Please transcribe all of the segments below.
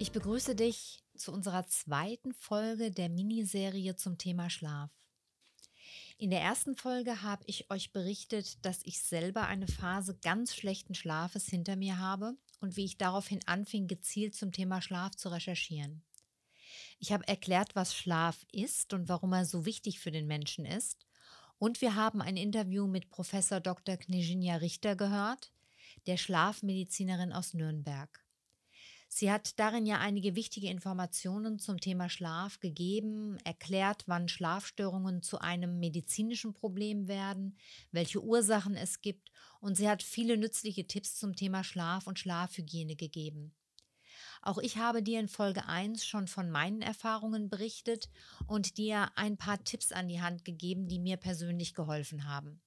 Ich begrüße dich zu unserer zweiten Folge der Miniserie zum Thema Schlaf. In der ersten Folge habe ich euch berichtet, dass ich selber eine Phase ganz schlechten Schlafes hinter mir habe und wie ich daraufhin anfing, gezielt zum Thema Schlaf zu recherchieren. Ich habe erklärt, was Schlaf ist und warum er so wichtig für den Menschen ist. Und wir haben ein Interview mit Professor Dr. Knežinja Richter gehört, der Schlafmedizinerin aus Nürnberg. Sie hat darin ja einige wichtige Informationen zum Thema Schlaf gegeben, erklärt, wann Schlafstörungen zu einem medizinischen Problem werden, welche Ursachen es gibt und sie hat viele nützliche Tipps zum Thema Schlaf und Schlafhygiene gegeben. Auch ich habe dir in Folge 1 schon von meinen Erfahrungen berichtet und dir ein paar Tipps an die Hand gegeben, die mir persönlich geholfen haben.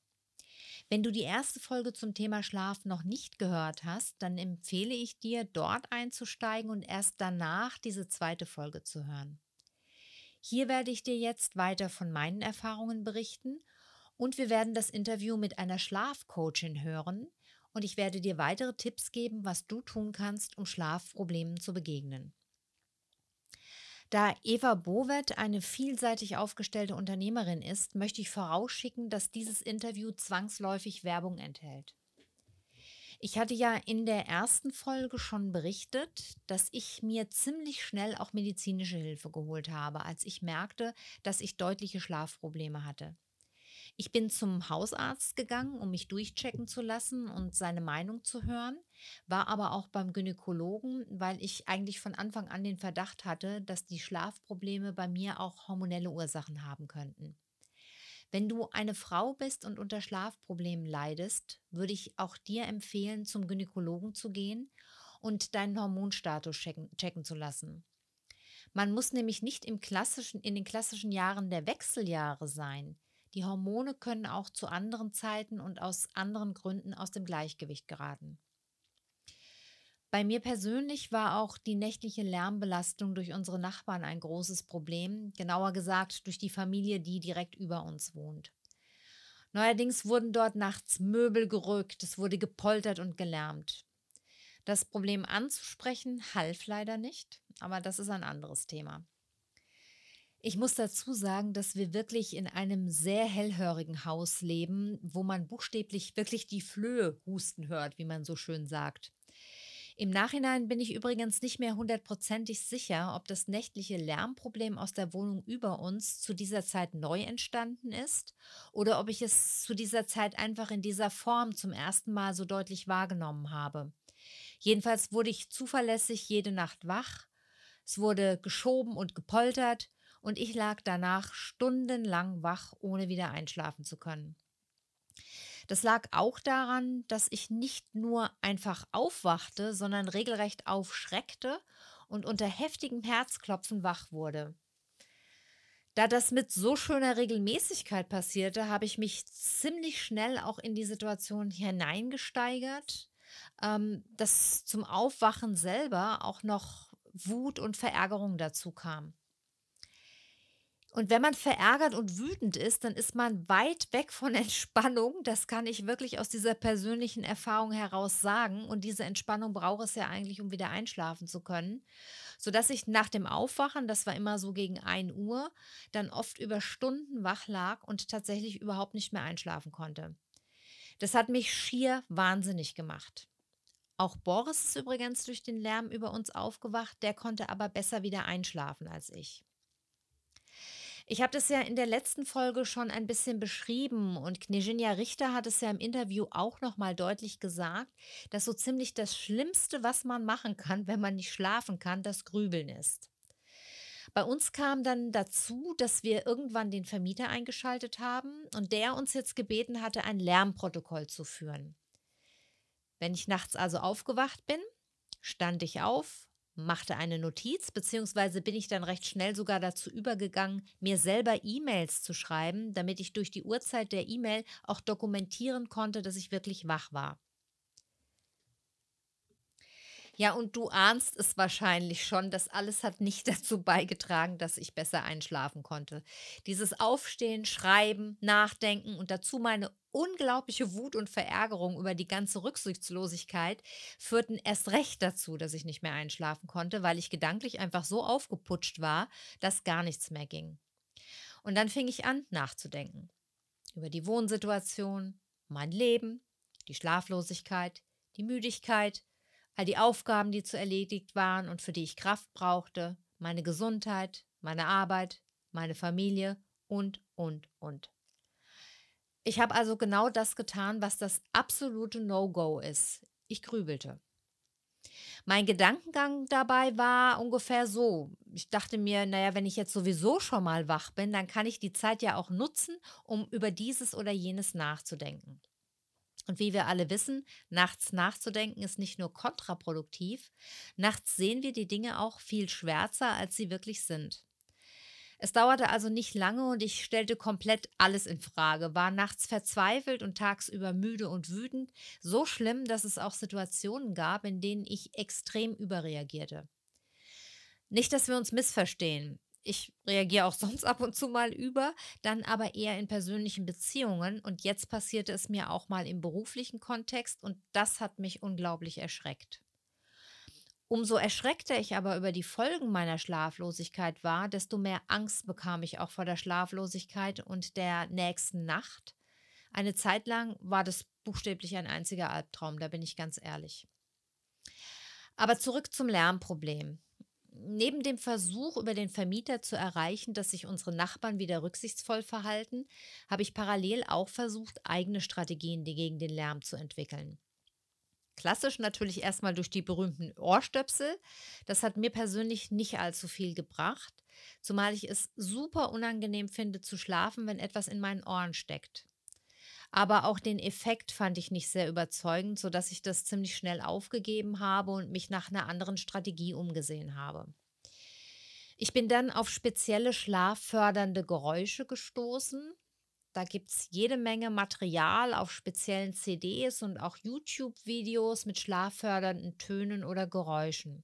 Wenn du die erste Folge zum Thema Schlaf noch nicht gehört hast, dann empfehle ich dir, dort einzusteigen und erst danach diese zweite Folge zu hören. Hier werde ich dir jetzt weiter von meinen Erfahrungen berichten und wir werden das Interview mit einer Schlafcoachin hören und ich werde dir weitere Tipps geben, was du tun kannst, um Schlafproblemen zu begegnen. Da Eva Bowet eine vielseitig aufgestellte Unternehmerin ist, möchte ich vorausschicken, dass dieses Interview zwangsläufig Werbung enthält. Ich hatte ja in der ersten Folge schon berichtet, dass ich mir ziemlich schnell auch medizinische Hilfe geholt habe, als ich merkte, dass ich deutliche Schlafprobleme hatte. Ich bin zum Hausarzt gegangen, um mich durchchecken zu lassen und seine Meinung zu hören, war aber auch beim Gynäkologen, weil ich eigentlich von Anfang an den Verdacht hatte, dass die Schlafprobleme bei mir auch hormonelle Ursachen haben könnten. Wenn du eine Frau bist und unter Schlafproblemen leidest, würde ich auch dir empfehlen, zum Gynäkologen zu gehen und deinen Hormonstatus checken, checken zu lassen. Man muss nämlich nicht im klassischen, in den klassischen Jahren der Wechseljahre sein. Die Hormone können auch zu anderen Zeiten und aus anderen Gründen aus dem Gleichgewicht geraten. Bei mir persönlich war auch die nächtliche Lärmbelastung durch unsere Nachbarn ein großes Problem, genauer gesagt durch die Familie, die direkt über uns wohnt. Neuerdings wurden dort nachts Möbel gerückt, es wurde gepoltert und gelärmt. Das Problem anzusprechen half leider nicht, aber das ist ein anderes Thema. Ich muss dazu sagen, dass wir wirklich in einem sehr hellhörigen Haus leben, wo man buchstäblich wirklich die Flöhe husten hört, wie man so schön sagt. Im Nachhinein bin ich übrigens nicht mehr hundertprozentig sicher, ob das nächtliche Lärmproblem aus der Wohnung über uns zu dieser Zeit neu entstanden ist oder ob ich es zu dieser Zeit einfach in dieser Form zum ersten Mal so deutlich wahrgenommen habe. Jedenfalls wurde ich zuverlässig jede Nacht wach. Es wurde geschoben und gepoltert und ich lag danach stundenlang wach, ohne wieder einschlafen zu können. Das lag auch daran, dass ich nicht nur einfach aufwachte, sondern regelrecht aufschreckte und unter heftigem Herzklopfen wach wurde. Da das mit so schöner Regelmäßigkeit passierte, habe ich mich ziemlich schnell auch in die Situation hineingesteigert, ähm, dass zum Aufwachen selber auch noch Wut und Verärgerung dazu kam. Und wenn man verärgert und wütend ist, dann ist man weit weg von Entspannung. Das kann ich wirklich aus dieser persönlichen Erfahrung heraus sagen. Und diese Entspannung braucht es ja eigentlich, um wieder einschlafen zu können. Sodass ich nach dem Aufwachen, das war immer so gegen 1 Uhr, dann oft über Stunden wach lag und tatsächlich überhaupt nicht mehr einschlafen konnte. Das hat mich schier wahnsinnig gemacht. Auch Boris ist übrigens durch den Lärm über uns aufgewacht, der konnte aber besser wieder einschlafen als ich. Ich habe das ja in der letzten Folge schon ein bisschen beschrieben und Knežinja Richter hat es ja im Interview auch nochmal deutlich gesagt, dass so ziemlich das Schlimmste, was man machen kann, wenn man nicht schlafen kann, das Grübeln ist. Bei uns kam dann dazu, dass wir irgendwann den Vermieter eingeschaltet haben und der uns jetzt gebeten hatte, ein Lärmprotokoll zu führen. Wenn ich nachts also aufgewacht bin, stand ich auf, machte eine Notiz, beziehungsweise bin ich dann recht schnell sogar dazu übergegangen, mir selber E-Mails zu schreiben, damit ich durch die Uhrzeit der E-Mail auch dokumentieren konnte, dass ich wirklich wach war. Ja, und du ahnst es wahrscheinlich schon, das alles hat nicht dazu beigetragen, dass ich besser einschlafen konnte. Dieses Aufstehen, Schreiben, Nachdenken und dazu meine unglaubliche Wut und Verärgerung über die ganze Rücksichtslosigkeit führten erst recht dazu, dass ich nicht mehr einschlafen konnte, weil ich gedanklich einfach so aufgeputscht war, dass gar nichts mehr ging. Und dann fing ich an, nachzudenken. Über die Wohnsituation, mein Leben, die Schlaflosigkeit, die Müdigkeit, all die Aufgaben, die zu erledigt waren und für die ich Kraft brauchte, meine Gesundheit, meine Arbeit, meine Familie und, und, und. Ich habe also genau das getan, was das absolute No-Go ist. Ich grübelte. Mein Gedankengang dabei war ungefähr so. Ich dachte mir, naja, wenn ich jetzt sowieso schon mal wach bin, dann kann ich die Zeit ja auch nutzen, um über dieses oder jenes nachzudenken. Und wie wir alle wissen, nachts nachzudenken ist nicht nur kontraproduktiv, nachts sehen wir die Dinge auch viel schwärzer, als sie wirklich sind. Es dauerte also nicht lange und ich stellte komplett alles in Frage, war nachts verzweifelt und tagsüber müde und wütend, so schlimm, dass es auch Situationen gab, in denen ich extrem überreagierte. Nicht, dass wir uns missverstehen. Ich reagiere auch sonst ab und zu mal über, dann aber eher in persönlichen Beziehungen und jetzt passierte es mir auch mal im beruflichen Kontext und das hat mich unglaublich erschreckt. Umso erschreckter ich aber über die Folgen meiner Schlaflosigkeit war, desto mehr Angst bekam ich auch vor der Schlaflosigkeit und der nächsten Nacht. Eine Zeit lang war das buchstäblich ein einziger Albtraum, da bin ich ganz ehrlich. Aber zurück zum Lärmproblem. Neben dem Versuch, über den Vermieter zu erreichen, dass sich unsere Nachbarn wieder rücksichtsvoll verhalten, habe ich parallel auch versucht, eigene Strategien gegen den Lärm zu entwickeln. Klassisch natürlich erstmal durch die berühmten Ohrstöpsel. Das hat mir persönlich nicht allzu viel gebracht, zumal ich es super unangenehm finde zu schlafen, wenn etwas in meinen Ohren steckt. Aber auch den Effekt fand ich nicht sehr überzeugend, sodass ich das ziemlich schnell aufgegeben habe und mich nach einer anderen Strategie umgesehen habe. Ich bin dann auf spezielle schlaffördernde Geräusche gestoßen, da gibt es jede Menge Material auf speziellen CDs und auch YouTube-Videos mit schlaffördernden Tönen oder Geräuschen.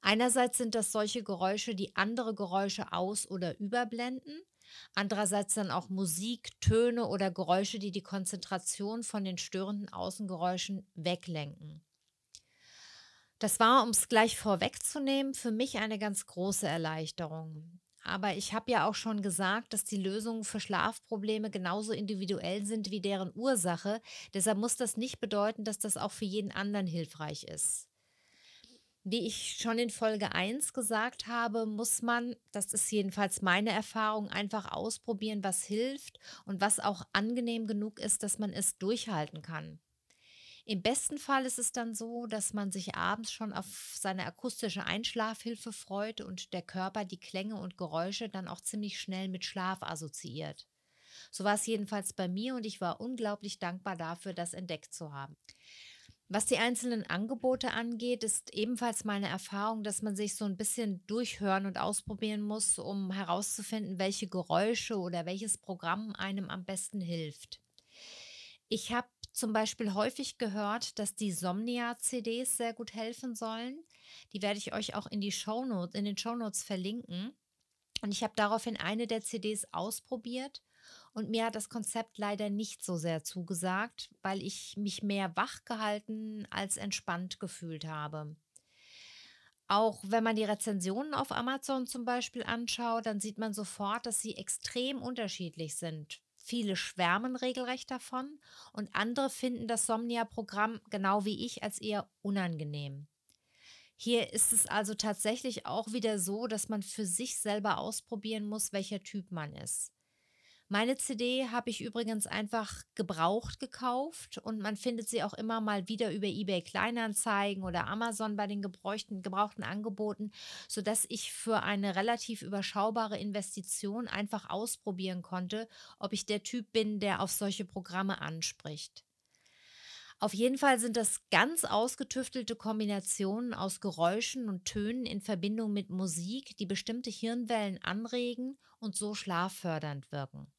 Einerseits sind das solche Geräusche, die andere Geräusche aus- oder überblenden. Andererseits dann auch Musik, Töne oder Geräusche, die die Konzentration von den störenden Außengeräuschen weglenken. Das war, um es gleich vorwegzunehmen, für mich eine ganz große Erleichterung. Aber ich habe ja auch schon gesagt, dass die Lösungen für Schlafprobleme genauso individuell sind wie deren Ursache. Deshalb muss das nicht bedeuten, dass das auch für jeden anderen hilfreich ist. Wie ich schon in Folge 1 gesagt habe, muss man, das ist jedenfalls meine Erfahrung, einfach ausprobieren, was hilft und was auch angenehm genug ist, dass man es durchhalten kann. Im besten Fall ist es dann so, dass man sich abends schon auf seine akustische Einschlafhilfe freut und der Körper die Klänge und Geräusche dann auch ziemlich schnell mit Schlaf assoziiert. So war es jedenfalls bei mir und ich war unglaublich dankbar dafür, das entdeckt zu haben. Was die einzelnen Angebote angeht, ist ebenfalls meine Erfahrung, dass man sich so ein bisschen durchhören und ausprobieren muss, um herauszufinden, welche Geräusche oder welches Programm einem am besten hilft. Ich habe zum Beispiel häufig gehört, dass die Somnia-CDs sehr gut helfen sollen. Die werde ich euch auch in, die Shownotes, in den Shownotes verlinken. Und ich habe daraufhin eine der CDs ausprobiert und mir hat das Konzept leider nicht so sehr zugesagt, weil ich mich mehr wach gehalten als entspannt gefühlt habe. Auch wenn man die Rezensionen auf Amazon zum Beispiel anschaut, dann sieht man sofort, dass sie extrem unterschiedlich sind. Viele schwärmen regelrecht davon und andere finden das Somnia-Programm genau wie ich als eher unangenehm. Hier ist es also tatsächlich auch wieder so, dass man für sich selber ausprobieren muss, welcher Typ man ist. Meine CD habe ich übrigens einfach gebraucht gekauft und man findet sie auch immer mal wieder über eBay Kleinanzeigen oder Amazon bei den gebrauchten, gebrauchten Angeboten, sodass ich für eine relativ überschaubare Investition einfach ausprobieren konnte, ob ich der Typ bin, der auf solche Programme anspricht. Auf jeden Fall sind das ganz ausgetüftelte Kombinationen aus Geräuschen und Tönen in Verbindung mit Musik, die bestimmte Hirnwellen anregen und so schlaffördernd wirken.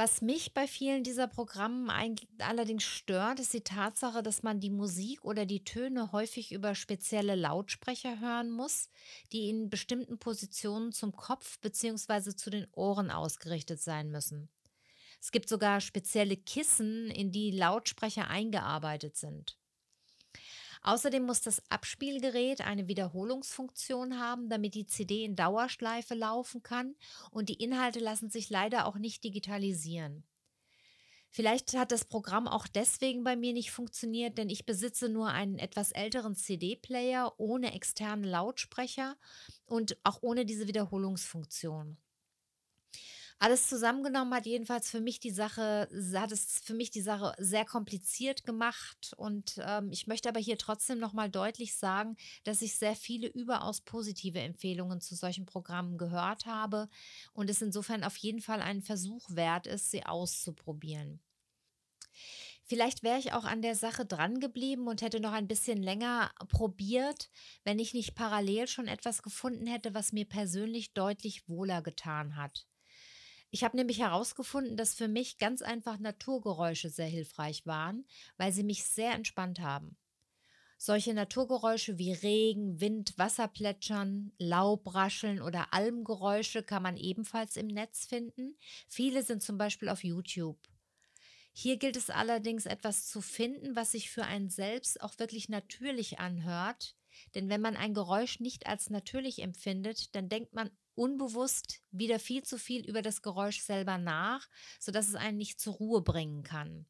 Was mich bei vielen dieser Programmen allerdings stört, ist die Tatsache, dass man die Musik oder die Töne häufig über spezielle Lautsprecher hören muss, die in bestimmten Positionen zum Kopf bzw. zu den Ohren ausgerichtet sein müssen. Es gibt sogar spezielle Kissen, in die Lautsprecher eingearbeitet sind. Außerdem muss das Abspielgerät eine Wiederholungsfunktion haben, damit die CD in Dauerschleife laufen kann und die Inhalte lassen sich leider auch nicht digitalisieren. Vielleicht hat das Programm auch deswegen bei mir nicht funktioniert, denn ich besitze nur einen etwas älteren CD-Player ohne externe Lautsprecher und auch ohne diese Wiederholungsfunktion. Alles zusammengenommen hat jedenfalls für mich die Sache, hat es für mich die Sache sehr kompliziert gemacht. Und ähm, ich möchte aber hier trotzdem nochmal deutlich sagen, dass ich sehr viele überaus positive Empfehlungen zu solchen Programmen gehört habe und es insofern auf jeden Fall einen Versuch wert ist, sie auszuprobieren. Vielleicht wäre ich auch an der Sache dran geblieben und hätte noch ein bisschen länger probiert, wenn ich nicht parallel schon etwas gefunden hätte, was mir persönlich deutlich wohler getan hat. Ich habe nämlich herausgefunden, dass für mich ganz einfach Naturgeräusche sehr hilfreich waren, weil sie mich sehr entspannt haben. Solche Naturgeräusche wie Regen, Wind, Wasserplätschern, Laubrascheln oder Almgeräusche kann man ebenfalls im Netz finden. Viele sind zum Beispiel auf YouTube. Hier gilt es allerdings etwas zu finden, was sich für einen selbst auch wirklich natürlich anhört. Denn wenn man ein Geräusch nicht als natürlich empfindet, dann denkt man unbewusst wieder viel zu viel über das Geräusch selber nach, sodass es einen nicht zur Ruhe bringen kann.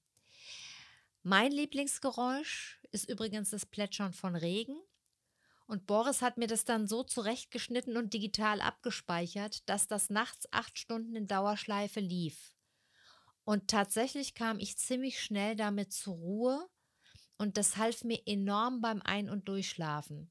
Mein Lieblingsgeräusch ist übrigens das Plätschern von Regen. Und Boris hat mir das dann so zurechtgeschnitten und digital abgespeichert, dass das nachts acht Stunden in Dauerschleife lief. Und tatsächlich kam ich ziemlich schnell damit zur Ruhe und das half mir enorm beim Ein- und Durchschlafen.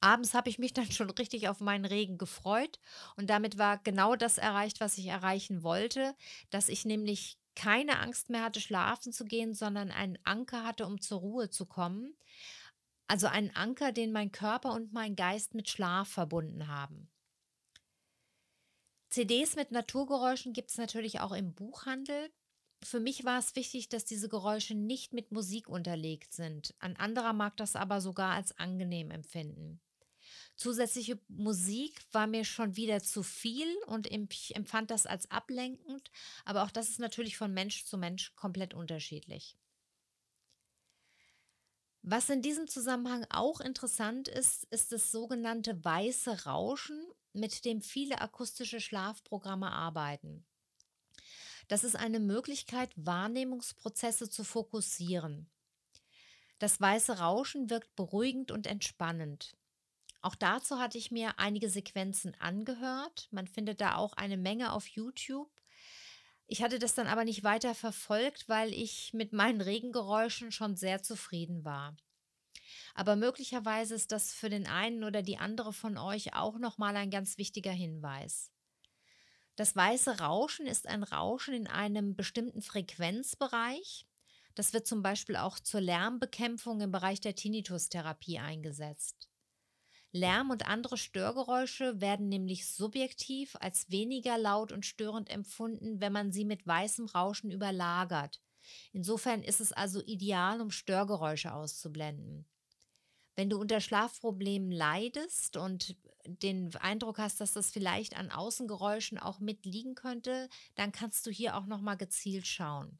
Abends habe ich mich dann schon richtig auf meinen Regen gefreut und damit war genau das erreicht, was ich erreichen wollte, dass ich nämlich keine Angst mehr hatte, schlafen zu gehen, sondern einen Anker hatte, um zur Ruhe zu kommen. Also einen Anker, den mein Körper und mein Geist mit Schlaf verbunden haben. CDs mit Naturgeräuschen gibt es natürlich auch im Buchhandel. Für mich war es wichtig, dass diese Geräusche nicht mit Musik unterlegt sind. Ein anderer mag das aber sogar als angenehm empfinden. Zusätzliche Musik war mir schon wieder zu viel und ich empfand das als ablenkend, aber auch das ist natürlich von Mensch zu Mensch komplett unterschiedlich. Was in diesem Zusammenhang auch interessant ist, ist das sogenannte weiße Rauschen, mit dem viele akustische Schlafprogramme arbeiten. Das ist eine Möglichkeit, Wahrnehmungsprozesse zu fokussieren. Das weiße Rauschen wirkt beruhigend und entspannend. Auch dazu hatte ich mir einige Sequenzen angehört. Man findet da auch eine Menge auf YouTube. Ich hatte das dann aber nicht weiter verfolgt, weil ich mit meinen Regengeräuschen schon sehr zufrieden war. Aber möglicherweise ist das für den einen oder die andere von euch auch nochmal ein ganz wichtiger Hinweis. Das weiße Rauschen ist ein Rauschen in einem bestimmten Frequenzbereich. Das wird zum Beispiel auch zur Lärmbekämpfung im Bereich der Tinnitus-Therapie eingesetzt. Lärm und andere Störgeräusche werden nämlich subjektiv als weniger laut und störend empfunden, wenn man sie mit weißem Rauschen überlagert. Insofern ist es also ideal, um Störgeräusche auszublenden. Wenn du unter Schlafproblemen leidest und den Eindruck hast, dass das vielleicht an Außengeräuschen auch mitliegen könnte, dann kannst du hier auch noch mal gezielt schauen.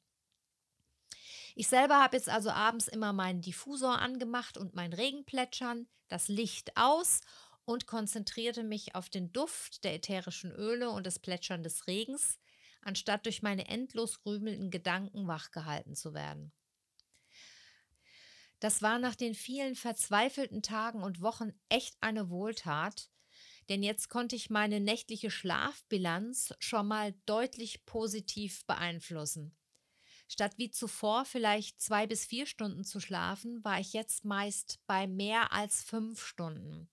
Ich selber habe jetzt also abends immer meinen Diffusor angemacht und mein Regenplätschern, das Licht aus und konzentrierte mich auf den Duft der ätherischen Öle und das Plätschern des Regens, anstatt durch meine endlos grübelnden Gedanken wachgehalten zu werden. Das war nach den vielen verzweifelten Tagen und Wochen echt eine Wohltat, denn jetzt konnte ich meine nächtliche Schlafbilanz schon mal deutlich positiv beeinflussen. Statt wie zuvor vielleicht zwei bis vier Stunden zu schlafen, war ich jetzt meist bei mehr als fünf Stunden.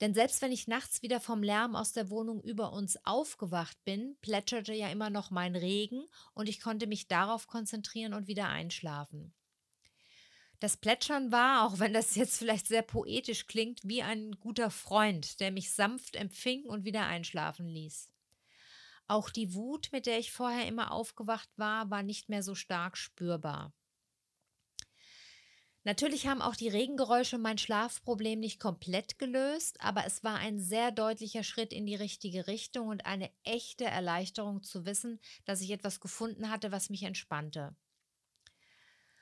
Denn selbst wenn ich nachts wieder vom Lärm aus der Wohnung über uns aufgewacht bin, plätscherte ja immer noch mein Regen und ich konnte mich darauf konzentrieren und wieder einschlafen. Das Plätschern war, auch wenn das jetzt vielleicht sehr poetisch klingt, wie ein guter Freund, der mich sanft empfing und wieder einschlafen ließ. Auch die Wut, mit der ich vorher immer aufgewacht war, war nicht mehr so stark spürbar. Natürlich haben auch die Regengeräusche mein Schlafproblem nicht komplett gelöst, aber es war ein sehr deutlicher Schritt in die richtige Richtung und eine echte Erleichterung zu wissen, dass ich etwas gefunden hatte, was mich entspannte.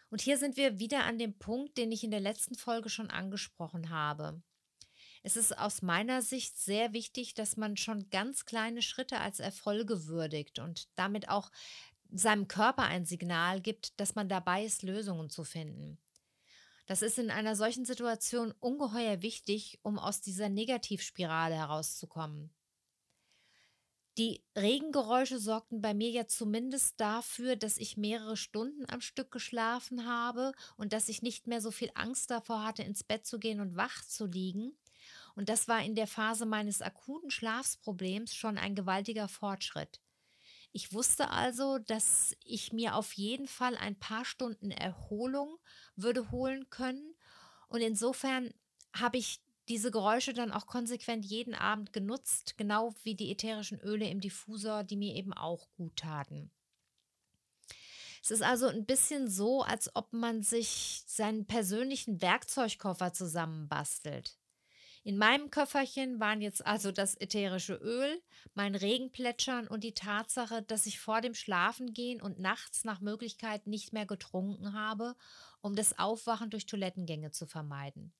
Und hier sind wir wieder an dem Punkt, den ich in der letzten Folge schon angesprochen habe. Es ist aus meiner Sicht sehr wichtig, dass man schon ganz kleine Schritte als Erfolge würdigt und damit auch seinem Körper ein Signal gibt, dass man dabei ist, Lösungen zu finden. Das ist in einer solchen Situation ungeheuer wichtig, um aus dieser Negativspirale herauszukommen. Die Regengeräusche sorgten bei mir ja zumindest dafür, dass ich mehrere Stunden am Stück geschlafen habe und dass ich nicht mehr so viel Angst davor hatte, ins Bett zu gehen und wach zu liegen. Und das war in der Phase meines akuten Schlafsproblems schon ein gewaltiger Fortschritt. Ich wusste also, dass ich mir auf jeden Fall ein paar Stunden Erholung würde holen können. Und insofern habe ich diese Geräusche dann auch konsequent jeden Abend genutzt, genau wie die ätherischen Öle im Diffusor, die mir eben auch gut taten. Es ist also ein bisschen so, als ob man sich seinen persönlichen Werkzeugkoffer zusammenbastelt. In meinem Köfferchen waren jetzt also das ätherische Öl, mein Regenplätschern und die Tatsache, dass ich vor dem Schlafengehen und nachts nach Möglichkeit nicht mehr getrunken habe, um das Aufwachen durch Toilettengänge zu vermeiden.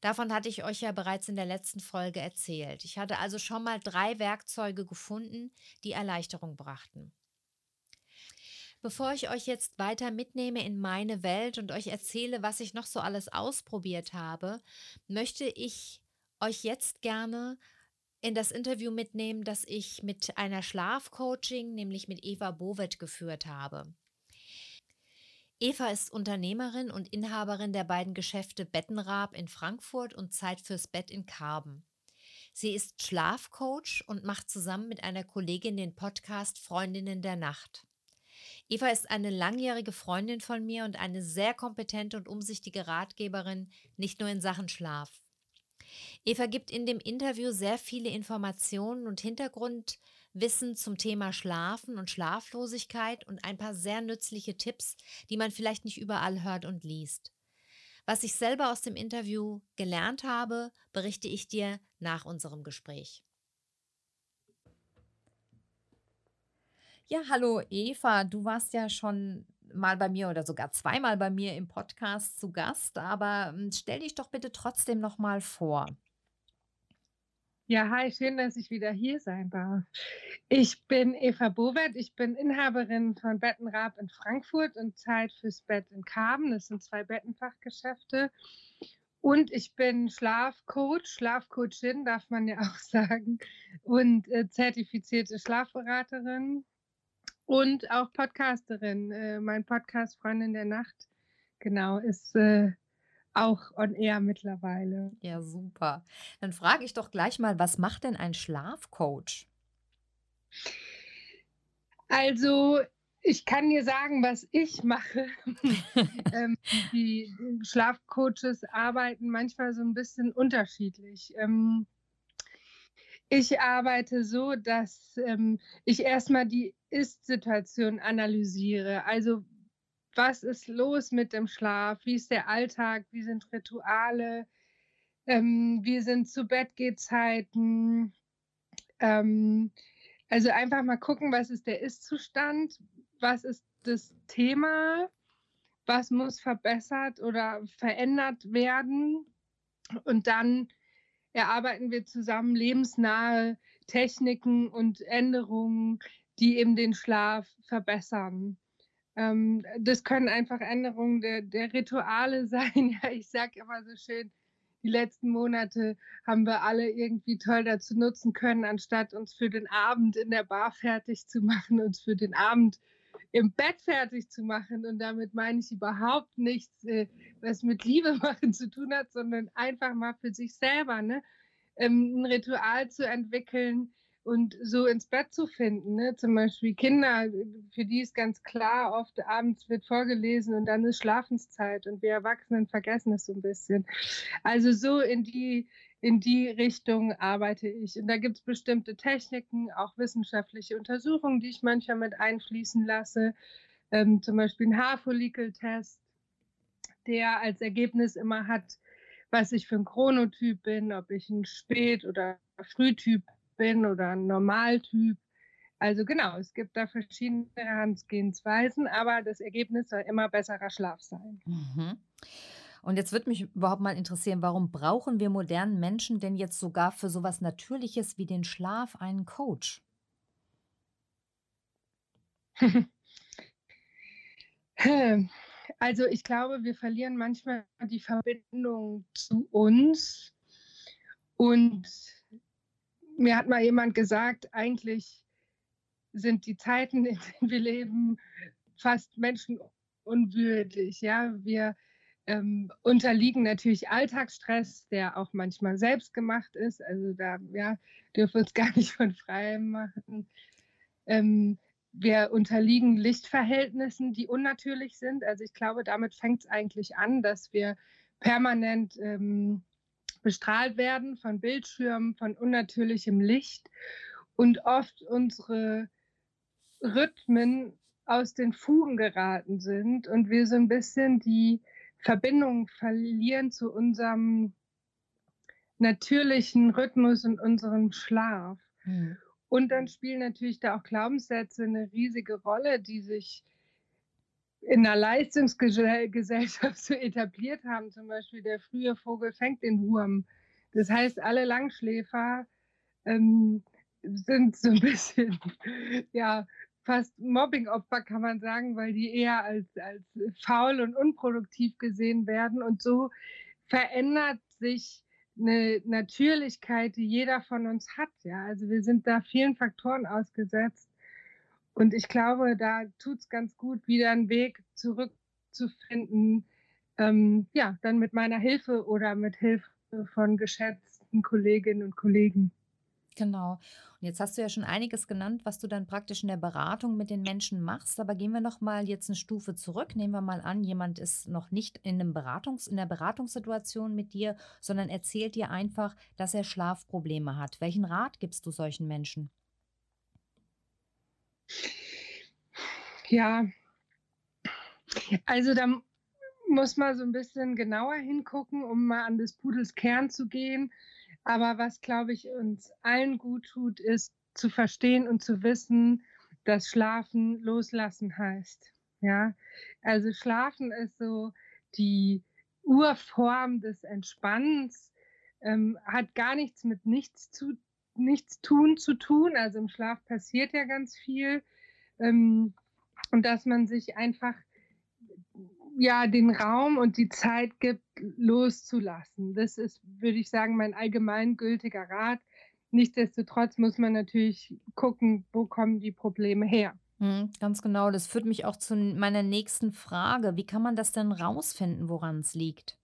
Davon hatte ich euch ja bereits in der letzten Folge erzählt. Ich hatte also schon mal drei Werkzeuge gefunden, die Erleichterung brachten. Bevor ich euch jetzt weiter mitnehme in meine Welt und euch erzähle, was ich noch so alles ausprobiert habe, möchte ich euch jetzt gerne in das Interview mitnehmen, das ich mit einer Schlafcoaching, nämlich mit Eva Bovet, geführt habe. Eva ist Unternehmerin und Inhaberin der beiden Geschäfte Bettenrab in Frankfurt und Zeit fürs Bett in Karben. Sie ist Schlafcoach und macht zusammen mit einer Kollegin den Podcast Freundinnen der Nacht. Eva ist eine langjährige Freundin von mir und eine sehr kompetente und umsichtige Ratgeberin, nicht nur in Sachen Schlaf. Eva gibt in dem Interview sehr viele Informationen und Hintergrundwissen zum Thema Schlafen und Schlaflosigkeit und ein paar sehr nützliche Tipps, die man vielleicht nicht überall hört und liest. Was ich selber aus dem Interview gelernt habe, berichte ich dir nach unserem Gespräch. Ja, hallo Eva, du warst ja schon mal bei mir oder sogar zweimal bei mir im Podcast zu Gast, aber hm, stell dich doch bitte trotzdem noch mal vor. Ja, hi, schön, dass ich wieder hier sein darf. Ich bin Eva Bowert, ich bin Inhaberin von Bettenrab in Frankfurt und Zeit fürs Bett in Karben. Das sind zwei Bettenfachgeschäfte. Und ich bin Schlafcoach, Schlafcoachin darf man ja auch sagen, und äh, zertifizierte Schlafberaterin und auch Podcasterin. Äh, mein Podcast Freundin der Nacht, genau, ist äh, auch on air mittlerweile. Ja, super. Dann frage ich doch gleich mal, was macht denn ein Schlafcoach? Also, ich kann dir sagen, was ich mache. ähm, die Schlafcoaches arbeiten manchmal so ein bisschen unterschiedlich. Ähm, ich arbeite so, dass ähm, ich erstmal die Ist-Situation analysiere. Also was ist los mit dem Schlaf? Wie ist der Alltag? Wie sind Rituale? Ähm, wie sind zu Bettgehzeiten? Ähm, also einfach mal gucken, was ist der Ist-Zustand? Was ist das Thema? Was muss verbessert oder verändert werden? Und dann erarbeiten wir zusammen lebensnahe Techniken und Änderungen, die eben den Schlaf verbessern. Ähm, das können einfach Änderungen der, der Rituale sein. Ja, ich sage immer so schön, die letzten Monate haben wir alle irgendwie toll dazu nutzen können, anstatt uns für den Abend in der Bar fertig zu machen, uns für den Abend im Bett fertig zu machen. Und damit meine ich überhaupt nichts, äh, was mit Liebe machen zu tun hat, sondern einfach mal für sich selber. Ne? ähm, ein Ritual zu entwickeln und so ins Bett zu finden. Ne? Zum Beispiel Kinder, für die ist ganz klar, oft abends wird vorgelesen und dann ist Schlafenszeit und wir Erwachsenen vergessen es so ein bisschen. Also so in die, in die Richtung arbeite ich. Und da gibt es bestimmte Techniken, auch wissenschaftliche Untersuchungen, die ich manchmal mit einfließen lasse. Ähm, zum Beispiel ein Haarfollikeltest, der als Ergebnis immer hat, was ich für ein Chronotyp bin, ob ich ein Spät- oder Frühtyp bin oder ein Normaltyp. Also genau, es gibt da verschiedene Herangehensweisen, aber das Ergebnis soll immer besserer Schlaf sein. Mhm. Und jetzt würde mich überhaupt mal interessieren, warum brauchen wir modernen Menschen denn jetzt sogar für sowas Natürliches wie den Schlaf einen Coach? Also ich glaube, wir verlieren manchmal die Verbindung zu uns. Und mir hat mal jemand gesagt, eigentlich sind die Zeiten, in denen wir leben, fast menschenunwürdig. Ja, wir ähm, unterliegen natürlich Alltagsstress, der auch manchmal selbst gemacht ist. Also da ja, dürfen wir uns gar nicht von frei machen. Ähm, wir unterliegen Lichtverhältnissen, die unnatürlich sind. Also ich glaube, damit fängt es eigentlich an, dass wir permanent ähm, bestrahlt werden von Bildschirmen, von unnatürlichem Licht und oft unsere Rhythmen aus den Fugen geraten sind und wir so ein bisschen die Verbindung verlieren zu unserem natürlichen Rhythmus und unserem Schlaf. Mhm. Und dann spielen natürlich da auch Glaubenssätze eine riesige Rolle, die sich in der Leistungsgesellschaft so etabliert haben. Zum Beispiel der frühe Vogel fängt den Wurm. Das heißt, alle Langschläfer ähm, sind so ein bisschen ja, fast Mobbingopfer, kann man sagen, weil die eher als, als faul und unproduktiv gesehen werden. Und so verändert sich eine Natürlichkeit, die jeder von uns hat. Ja? Also wir sind da vielen Faktoren ausgesetzt. Und ich glaube, da tut es ganz gut, wieder einen Weg zurückzufinden. Ähm, ja, dann mit meiner Hilfe oder mit Hilfe von geschätzten Kolleginnen und Kollegen. Genau. Und jetzt hast du ja schon einiges genannt, was du dann praktisch in der Beratung mit den Menschen machst. Aber gehen wir noch mal jetzt eine Stufe zurück. Nehmen wir mal an, jemand ist noch nicht in einem Beratungs in der Beratungssituation mit dir, sondern erzählt dir einfach, dass er Schlafprobleme hat. Welchen Rat gibst du solchen Menschen? Ja, also da muss man so ein bisschen genauer hingucken, um mal an des Pudels Kern zu gehen. Aber was, glaube ich, uns allen gut tut, ist zu verstehen und zu wissen, dass Schlafen loslassen heißt. Ja, also Schlafen ist so die Urform des Entspannens, ähm, hat gar nichts mit nichts zu nichts tun zu tun. Also im Schlaf passiert ja ganz viel. Ähm, und dass man sich einfach ja den Raum und die Zeit gibt, loszulassen. Das ist, würde ich sagen, mein allgemeingültiger Rat. Nichtsdestotrotz muss man natürlich gucken, wo kommen die Probleme her. Mhm, ganz genau. Das führt mich auch zu meiner nächsten Frage. Wie kann man das denn rausfinden, woran es liegt?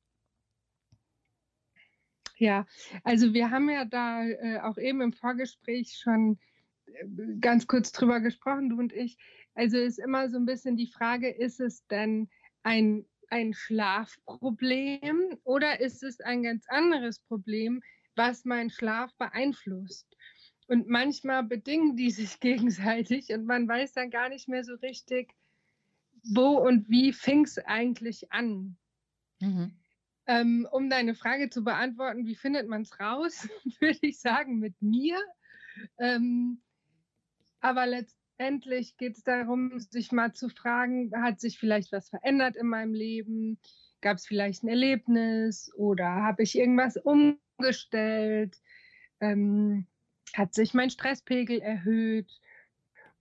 Ja, also wir haben ja da äh, auch eben im Vorgespräch schon äh, ganz kurz drüber gesprochen, du und ich. Also ist immer so ein bisschen die Frage, ist es denn ein, ein Schlafproblem oder ist es ein ganz anderes Problem, was meinen Schlaf beeinflusst? Und manchmal bedingen die sich gegenseitig und man weiß dann gar nicht mehr so richtig, wo und wie fing es eigentlich an. Mhm. Ähm, um deine Frage zu beantworten, wie findet man es raus, würde ich sagen, mit mir. Ähm, aber letztendlich Endlich geht es darum, sich mal zu fragen, hat sich vielleicht was verändert in meinem Leben? Gab es vielleicht ein Erlebnis oder habe ich irgendwas umgestellt? Ähm, hat sich mein Stresspegel erhöht?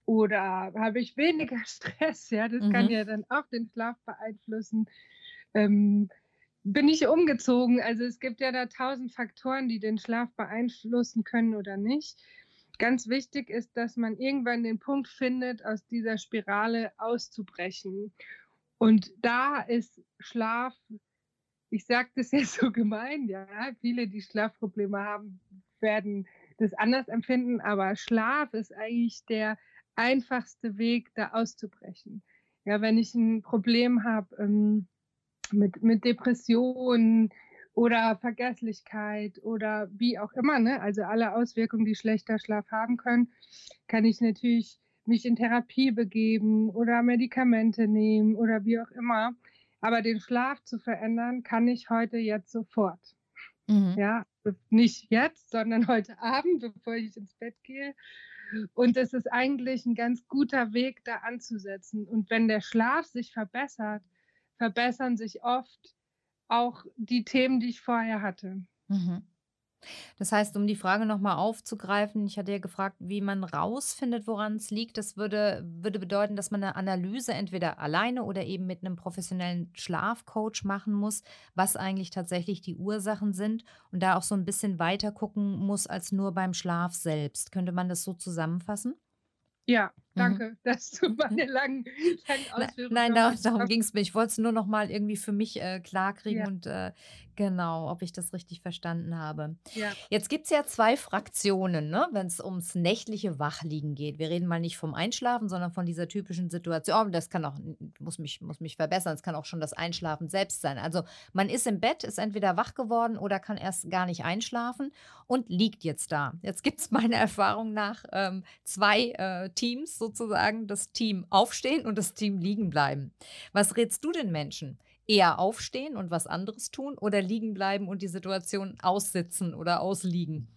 Oder habe ich weniger Stress? Ja, das mhm. kann ja dann auch den Schlaf beeinflussen. Ähm, bin ich umgezogen? Also es gibt ja da tausend Faktoren, die den Schlaf beeinflussen können oder nicht ganz wichtig ist, dass man irgendwann den Punkt findet, aus dieser Spirale auszubrechen. Und da ist Schlaf, ich sage das jetzt so gemein, ja, viele, die Schlafprobleme haben, werden das anders empfinden, aber Schlaf ist eigentlich der einfachste Weg, da auszubrechen. Ja, wenn ich ein Problem habe ähm, mit, mit Depressionen oder Vergesslichkeit oder wie auch immer, ne? also alle Auswirkungen, die schlechter Schlaf haben können, kann ich natürlich mich in Therapie begeben oder Medikamente nehmen oder wie auch immer. Aber den Schlaf zu verändern, kann ich heute jetzt sofort. Mhm. Ja, nicht jetzt, sondern heute Abend, bevor ich ins Bett gehe. Und es ist eigentlich ein ganz guter Weg, da anzusetzen. Und wenn der Schlaf sich verbessert, verbessern sich oft auch die Themen, die ich vorher hatte. Mhm. Das heißt, um die Frage nochmal aufzugreifen, ich hatte ja gefragt, wie man rausfindet, woran es liegt. Das würde, würde bedeuten, dass man eine Analyse entweder alleine oder eben mit einem professionellen Schlafcoach machen muss, was eigentlich tatsächlich die Ursachen sind und da auch so ein bisschen weiter gucken muss als nur beim Schlaf selbst. Könnte man das so zusammenfassen? Ja, Mhm. danke, dass du meine langen, langen Ausführungen Nein, da, darum ging es mir. Ich wollte es nur noch mal irgendwie für mich äh, klarkriegen Ja. und äh, genau, ob ich das richtig verstanden habe. Ja. Jetzt gibt es ja zwei Fraktionen, ne, wenn es ums nächtliche Wachliegen geht. Wir reden mal nicht vom Einschlafen, sondern von dieser typischen Situation. Oh, das kann auch, muss mich, muss mich verbessern, es kann auch schon das Einschlafen selbst sein. Also man ist im Bett, ist entweder wach geworden oder kann erst gar nicht einschlafen und liegt jetzt da. Jetzt gibt es meiner Erfahrung nach ähm, zwei äh, Teams sozusagen das Team aufstehen und das Team liegen bleiben. Was rätst du den Menschen? Eher aufstehen und was anderes tun oder liegen bleiben und die Situation aussitzen oder ausliegen?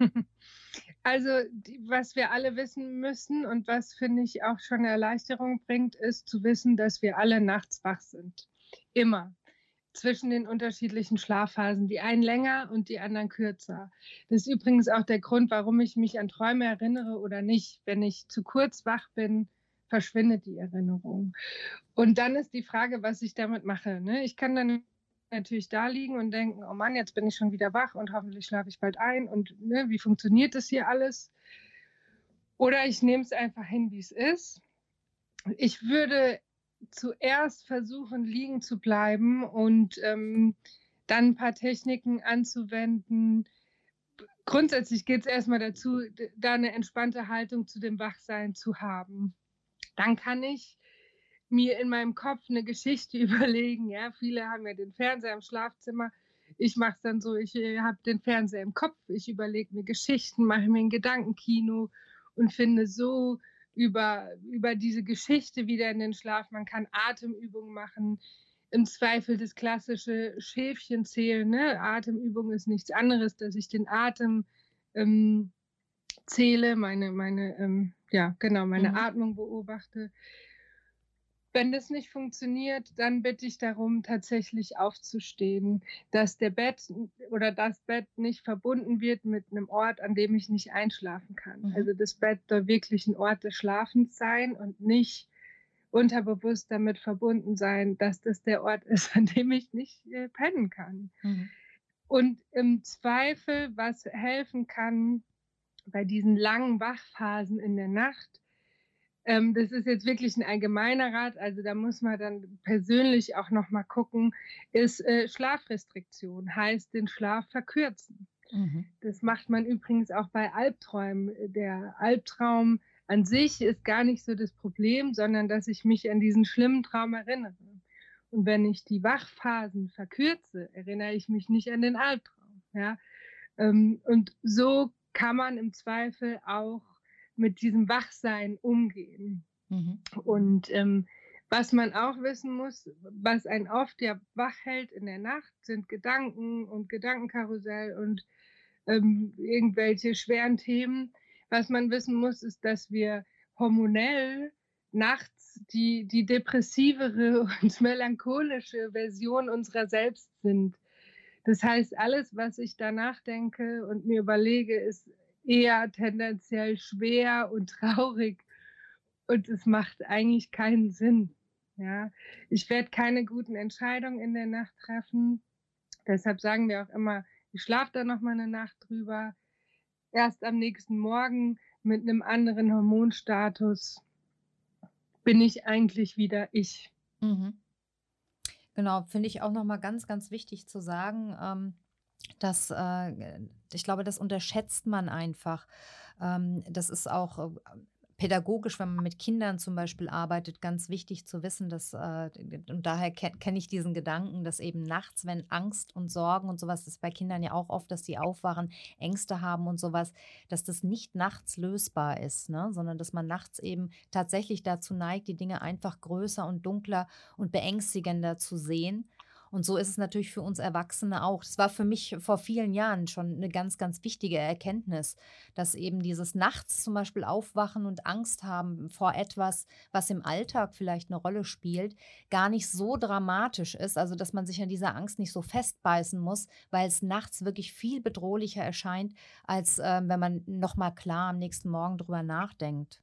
Also, was wir alle wissen müssen und was, finde ich, auch schon Erleichterung bringt, ist zu wissen, dass wir alle nachts wach sind. Immer zwischen den unterschiedlichen Schlafphasen, die einen länger und die anderen kürzer. Das ist übrigens auch der Grund, warum ich mich an Träume erinnere oder nicht. Wenn ich zu kurz wach bin, verschwindet die Erinnerung. Und dann ist die Frage, was ich damit mache. Ne? Ich kann dann natürlich da liegen und denken, oh Mann, jetzt bin ich schon wieder wach und hoffentlich schlafe ich bald ein und ne, wie funktioniert das hier alles? Oder ich nehme es einfach hin, wie es ist. Ich würde zuerst versuchen, liegen zu bleiben und ähm, dann ein paar Techniken anzuwenden. Grundsätzlich geht es erstmal dazu, da eine entspannte Haltung zu dem Wachsein zu haben. Dann kann ich mir in meinem Kopf eine Geschichte überlegen. Ja, viele haben ja den Fernseher im Schlafzimmer. Ich mache es dann so, ich äh, habe den Fernseher im Kopf, ich überlege mir Geschichten, mache mir ein Gedankenkino und finde so über, über diese Geschichte wieder in den Schlaf. Man kann Atemübungen machen. Im Zweifel das klassische Schäfchen zählen. Ne? Atemübung ist nichts anderes, dass ich den Atem ähm, zähle, meine, meine, ähm, ja, genau, meine mhm. Atmung beobachte. Wenn das nicht funktioniert, dann bitte ich darum, tatsächlich aufzustehen, dass der Bett oder das Bett nicht verbunden wird mit einem Ort, an dem ich nicht einschlafen kann. Mhm. Also das Bett soll wirklich ein Ort des Schlafens sein und nicht unterbewusst damit verbunden sein, dass das der Ort ist, an dem ich nicht äh, pennen kann. Mhm. Und im Zweifel, was helfen kann bei diesen langen Wachphasen in der Nacht, ähm, das ist jetzt wirklich ein allgemeiner Rat, also da muss man dann persönlich auch nochmal gucken, ist äh, Schlafrestriktion, heißt den Schlaf verkürzen. Mhm. Das macht man übrigens auch bei Albträumen. Der Albtraum an sich ist gar nicht so das Problem, sondern dass ich mich an diesen schlimmen Traum erinnere. Und wenn ich die Wachphasen verkürze, erinnere ich mich nicht an den Albtraum. Ja? Ähm, und so kann man im Zweifel auch mit diesem Wachsein umgehen. Mhm. Und ähm, was man auch wissen muss, was einen oft ja wach hält in der Nacht, sind Gedanken und Gedankenkarussell und ähm, irgendwelche schweren Themen. Was man wissen muss, ist, dass wir hormonell nachts die, die depressivere und melancholische Version unserer selbst sind. Das heißt, alles, was ich danach denke und mir überlege, ist eher tendenziell schwer und traurig und es macht eigentlich keinen Sinn. Ja, ich werde keine guten Entscheidungen in der Nacht treffen. Deshalb sagen wir auch immer, ich schlafe da noch mal eine Nacht drüber. Erst am nächsten Morgen mit einem anderen Hormonstatus bin ich eigentlich wieder ich. Mhm. Genau, finde ich auch noch mal ganz, ganz wichtig zu sagen. Ähm Das, äh, ich glaube, das unterschätzt man einfach. Ähm, das ist auch äh, pädagogisch, wenn man mit Kindern zum Beispiel arbeitet, ganz wichtig zu wissen, dass, äh, und daher kenne kenn ich diesen Gedanken, dass eben nachts, wenn Angst und Sorgen und sowas, das ist bei Kindern ja auch oft, dass sie aufwachen, Ängste haben und sowas, dass das nicht nachts lösbar ist, ne? sondern dass man nachts eben tatsächlich dazu neigt, die Dinge einfach größer und dunkler und beängstigender zu sehen und so ist es natürlich für uns Erwachsene auch. Das war für mich vor vielen Jahren schon eine ganz, ganz wichtige Erkenntnis, dass eben dieses Nachts zum Beispiel aufwachen und Angst haben vor etwas, was im Alltag vielleicht eine Rolle spielt, gar nicht so dramatisch ist. Also, dass man sich an dieser Angst nicht so festbeißen muss, weil es nachts wirklich viel bedrohlicher erscheint, als äh, wenn man nochmal klar am nächsten Morgen drüber nachdenkt.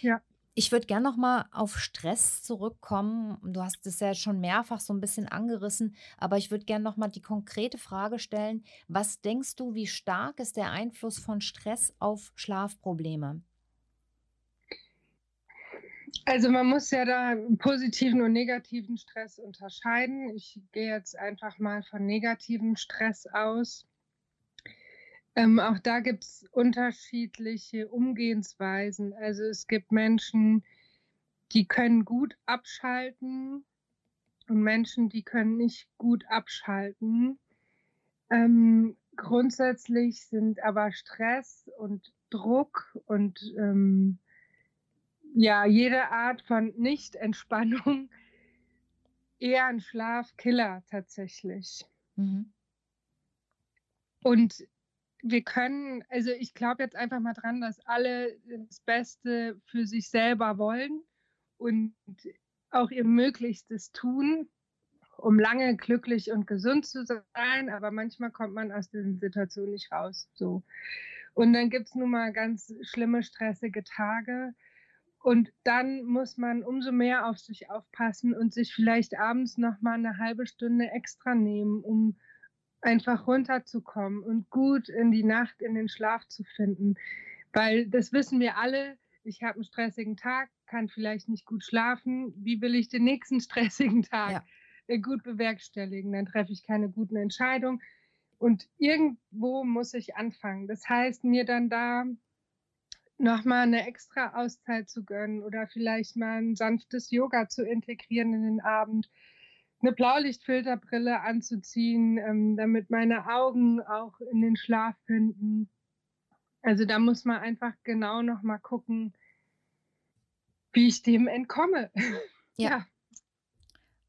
Ja. Ich würde gerne noch mal auf Stress zurückkommen. Du hast es ja schon mehrfach so ein bisschen angerissen, aber ich würde gerne noch mal die konkrete Frage stellen: Was denkst du, wie stark ist der Einfluss von Stress auf Schlafprobleme? Also man muss ja da positiven und negativen Stress unterscheiden. Ich gehe jetzt einfach mal von negativem Stress aus. Ähm, auch da gibt es unterschiedliche Umgehensweisen. Also es gibt Menschen, die können gut abschalten und Menschen, die können nicht gut abschalten. Ähm, grundsätzlich sind aber Stress und Druck und ähm, ja, jede Art von Nicht-Entspannung eher ein Schlafkiller tatsächlich. Mhm. Und wir können, also ich glaube jetzt einfach mal dran, dass alle das Beste für sich selber wollen und auch ihr Möglichstes tun, um lange glücklich und gesund zu sein. Aber manchmal kommt man aus den Situationen nicht raus. So. Und dann gibt es nun mal ganz schlimme, stressige Tage. Und dann muss man umso mehr auf sich aufpassen und sich vielleicht abends noch mal eine halbe Stunde extra nehmen, um einfach runterzukommen und gut in die Nacht, in den Schlaf zu finden. Weil das wissen wir alle, ich habe einen stressigen Tag, kann vielleicht nicht gut schlafen. Wie will ich den nächsten stressigen Tag ja. Äh, gut bewerkstelligen? Dann treffe ich keine guten Entscheidungen. Und irgendwo muss ich anfangen. Das heißt, mir dann da nochmal eine extra Auszeit zu gönnen oder vielleicht mal ein sanftes Yoga zu integrieren in den Abend eine Blaulichtfilterbrille anzuziehen, ähm, damit meine Augen auch in den Schlaf finden. Also da muss man einfach genau noch mal gucken, wie ich dem entkomme. Ja. ja.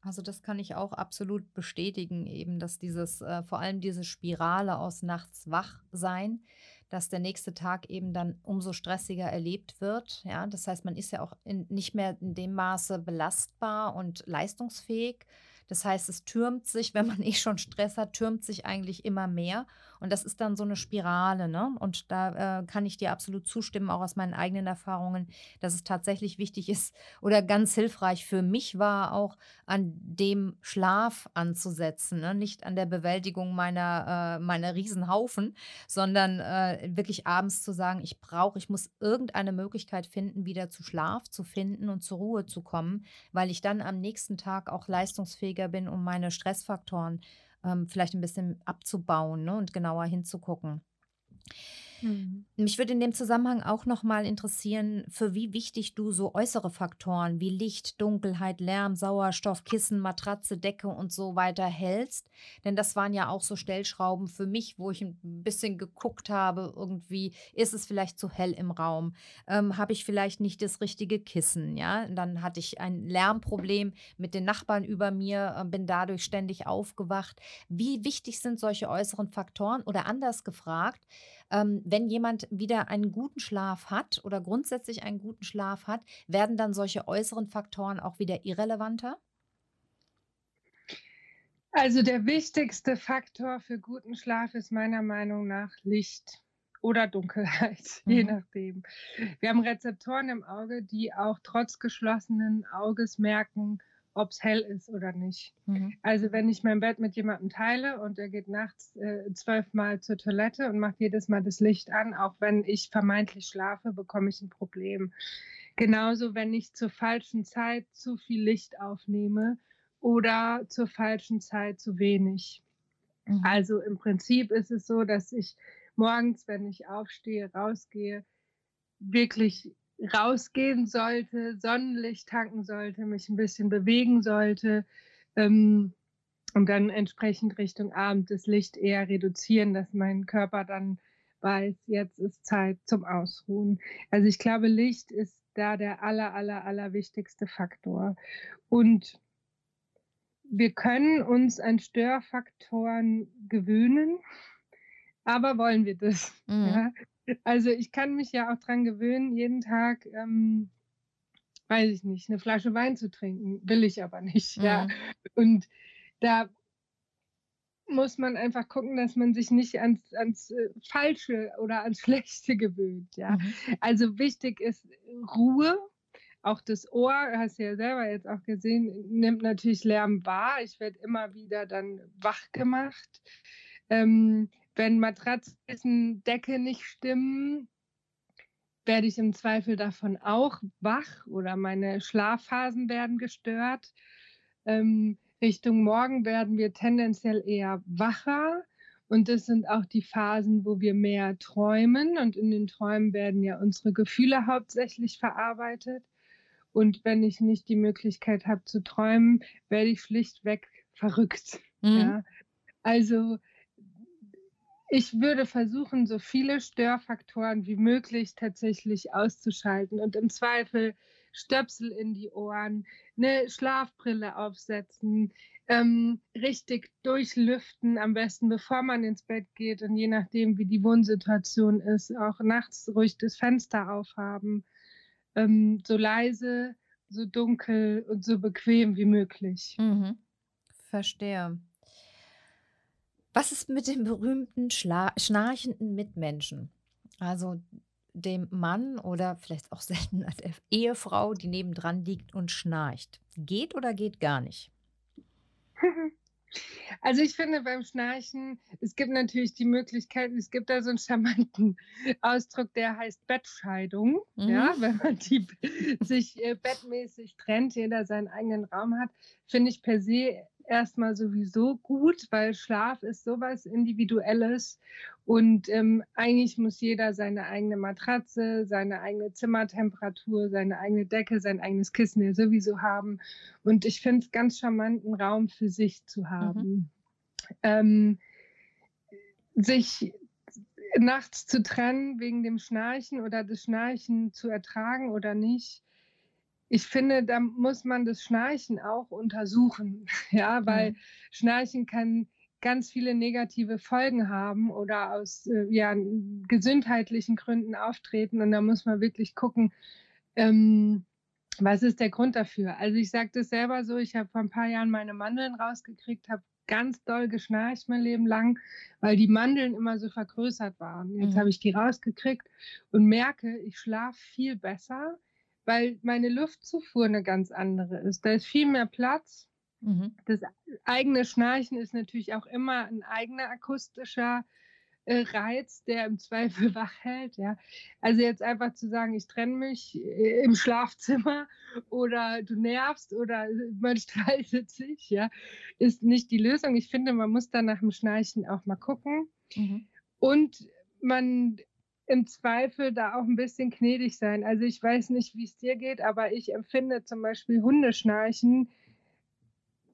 Also das kann ich auch absolut bestätigen, eben, dass dieses, äh, vor allem diese Spirale aus nachts wach sein, dass der nächste Tag eben dann umso stressiger erlebt wird. Ja, das heißt, man ist ja auch in, nicht mehr in dem Maße belastbar und leistungsfähig, das heißt, es türmt sich, wenn man eh schon Stress hat, türmt sich eigentlich immer mehr. Und das ist dann so eine Spirale. Ne? Und da äh, kann ich dir absolut zustimmen, auch aus meinen eigenen Erfahrungen, dass es tatsächlich wichtig ist oder ganz hilfreich für mich war, auch an dem Schlaf anzusetzen. Ne? Nicht an der Bewältigung meiner, äh, meiner Riesenhaufen, sondern äh, wirklich abends zu sagen, ich brauche, ich muss irgendeine Möglichkeit finden, wieder zu Schlaf zu finden und zur Ruhe zu kommen, weil ich dann am nächsten Tag auch leistungsfähig fähiger bin, um meine Stressfaktoren ähm, vielleicht ein bisschen abzubauen ne, und genauer hinzugucken. Mhm. Mich würde in dem Zusammenhang auch noch mal interessieren, für wie wichtig du so äußere Faktoren wie Licht, Dunkelheit, Lärm, Sauerstoff, Kissen, Matratze, Decke und so weiter hältst. Denn das waren ja auch so Stellschrauben für mich, wo ich ein bisschen geguckt habe, irgendwie ist es vielleicht zu hell im Raum, ähm, habe ich vielleicht nicht das richtige Kissen, ja. Dann hatte ich ein Lärmproblem mit den Nachbarn über mir, äh, bin dadurch ständig aufgewacht. Wie wichtig sind solche äußeren Faktoren? Oder anders gefragt, ähm, wenn jemand wieder einen guten Schlaf hat oder grundsätzlich einen guten Schlaf hat, werden dann solche äußeren Faktoren auch wieder irrelevanter? Also der wichtigste Faktor für guten Schlaf ist meiner Meinung nach Licht oder Dunkelheit, mhm. je nachdem. Wir haben Rezeptoren im Auge, die auch trotz geschlossenen Auges merken, ob es hell ist oder nicht. Mhm. Also wenn ich mein Bett mit jemandem teile und er geht nachts äh, zwölfmal zur Toilette und macht jedes Mal das Licht an, auch wenn ich vermeintlich schlafe, bekomme ich ein Problem. Genauso, wenn ich zur falschen Zeit zu viel Licht aufnehme oder zur falschen Zeit zu wenig. Mhm. Also im Prinzip ist es so, dass ich morgens, wenn ich aufstehe, rausgehe, wirklich rausgehen sollte, Sonnenlicht tanken sollte, mich ein bisschen bewegen sollte ähm, und dann entsprechend Richtung Abend das Licht eher reduzieren, dass mein Körper dann weiß, jetzt ist Zeit zum Ausruhen. Also ich glaube, Licht ist da der aller, aller, aller wichtigste Faktor. Und wir können uns an Störfaktoren gewöhnen, aber wollen wir das? Mhm. Ja? Also ich kann mich ja auch dran gewöhnen, jeden Tag, ähm, weiß ich nicht, eine Flasche Wein zu trinken, will ich aber nicht. Mhm. Ja. Und da muss man einfach gucken, dass man sich nicht ans, ans äh, Falsche oder ans Schlechte gewöhnt. Ja? Mhm. Also wichtig ist Ruhe. Auch das Ohr, hast du ja selber jetzt auch gesehen, nimmt natürlich Lärm wahr. Ich werde immer wieder dann wach gemacht. Ähm, wenn Matratzen, Decke nicht stimmen, werde ich im Zweifel davon auch wach oder meine Schlafphasen werden gestört. Ähm, Richtung Morgen werden wir tendenziell eher wacher. Und das sind auch die Phasen, wo wir mehr träumen. Und in den Träumen werden ja unsere Gefühle hauptsächlich verarbeitet. Und wenn ich nicht die Möglichkeit habe zu träumen, werde ich schlichtweg verrückt. Mhm. Ja? Also ich würde versuchen, so viele Störfaktoren wie möglich tatsächlich auszuschalten und im Zweifel Stöpsel in die Ohren, eine Schlafbrille aufsetzen, ähm, richtig durchlüften, am besten bevor man ins Bett geht und je nachdem, wie die Wohnsituation ist, auch nachts ruhig das Fenster aufhaben, ähm, so leise, so dunkel und so bequem wie möglich. Mhm. Verstehe. Was ist mit dem berühmten Schla schnarchenden Mitmenschen? Also dem Mann oder vielleicht auch seltener der Ehefrau, die nebendran liegt und schnarcht. Geht oder geht gar nicht? Also ich finde beim Schnarchen, es gibt natürlich die Möglichkeit, es gibt da so einen charmanten Ausdruck, der heißt Bettscheidung. Mhm. Ja, wenn man die, sich äh, bettmäßig trennt, jeder seinen eigenen Raum hat, finde ich per se erstmal sowieso gut, weil Schlaf ist sowas Individuelles und ähm, eigentlich muss jeder seine eigene Matratze, seine eigene Zimmertemperatur, seine eigene Decke, sein eigenes Kissen ja sowieso haben. Und ich finde es ganz charmant, einen Raum für sich zu mhm. haben. Mhm. Ähm, sich nachts zu trennen wegen dem Schnarchen oder das Schnarchen zu ertragen oder nicht, ich finde, da muss man das Schnarchen auch untersuchen, ja, weil mhm. Schnarchen kann ganz viele negative Folgen haben oder aus äh, ja, gesundheitlichen Gründen auftreten und da muss man wirklich gucken, ähm, was ist der Grund dafür? Also ich sage das selber so, ich habe vor ein paar Jahren meine Mandeln rausgekriegt, habe ganz doll geschnarcht mein Leben lang, weil die Mandeln immer so vergrößert waren. Jetzt mhm. habe ich die rausgekriegt und merke, ich schlafe viel besser weil meine Luftzufuhr eine ganz andere ist. Da ist viel mehr Platz. Mhm. Das eigene Schnarchen ist natürlich auch immer ein eigener akustischer äh, Reiz, der im Zweifel wach hält. Ja. Also jetzt einfach zu sagen, ich trenne mich äh, im Schlafzimmer oder du nervst oder man streitet sich, ja, ist nicht die Lösung. Ich finde, man muss da nach dem Schnarchen auch mal gucken. Mhm. Und man im Zweifel da auch ein bisschen gnädig sein. Also ich weiß nicht, wie es dir geht, aber ich empfinde zum Beispiel Hundeschnarchen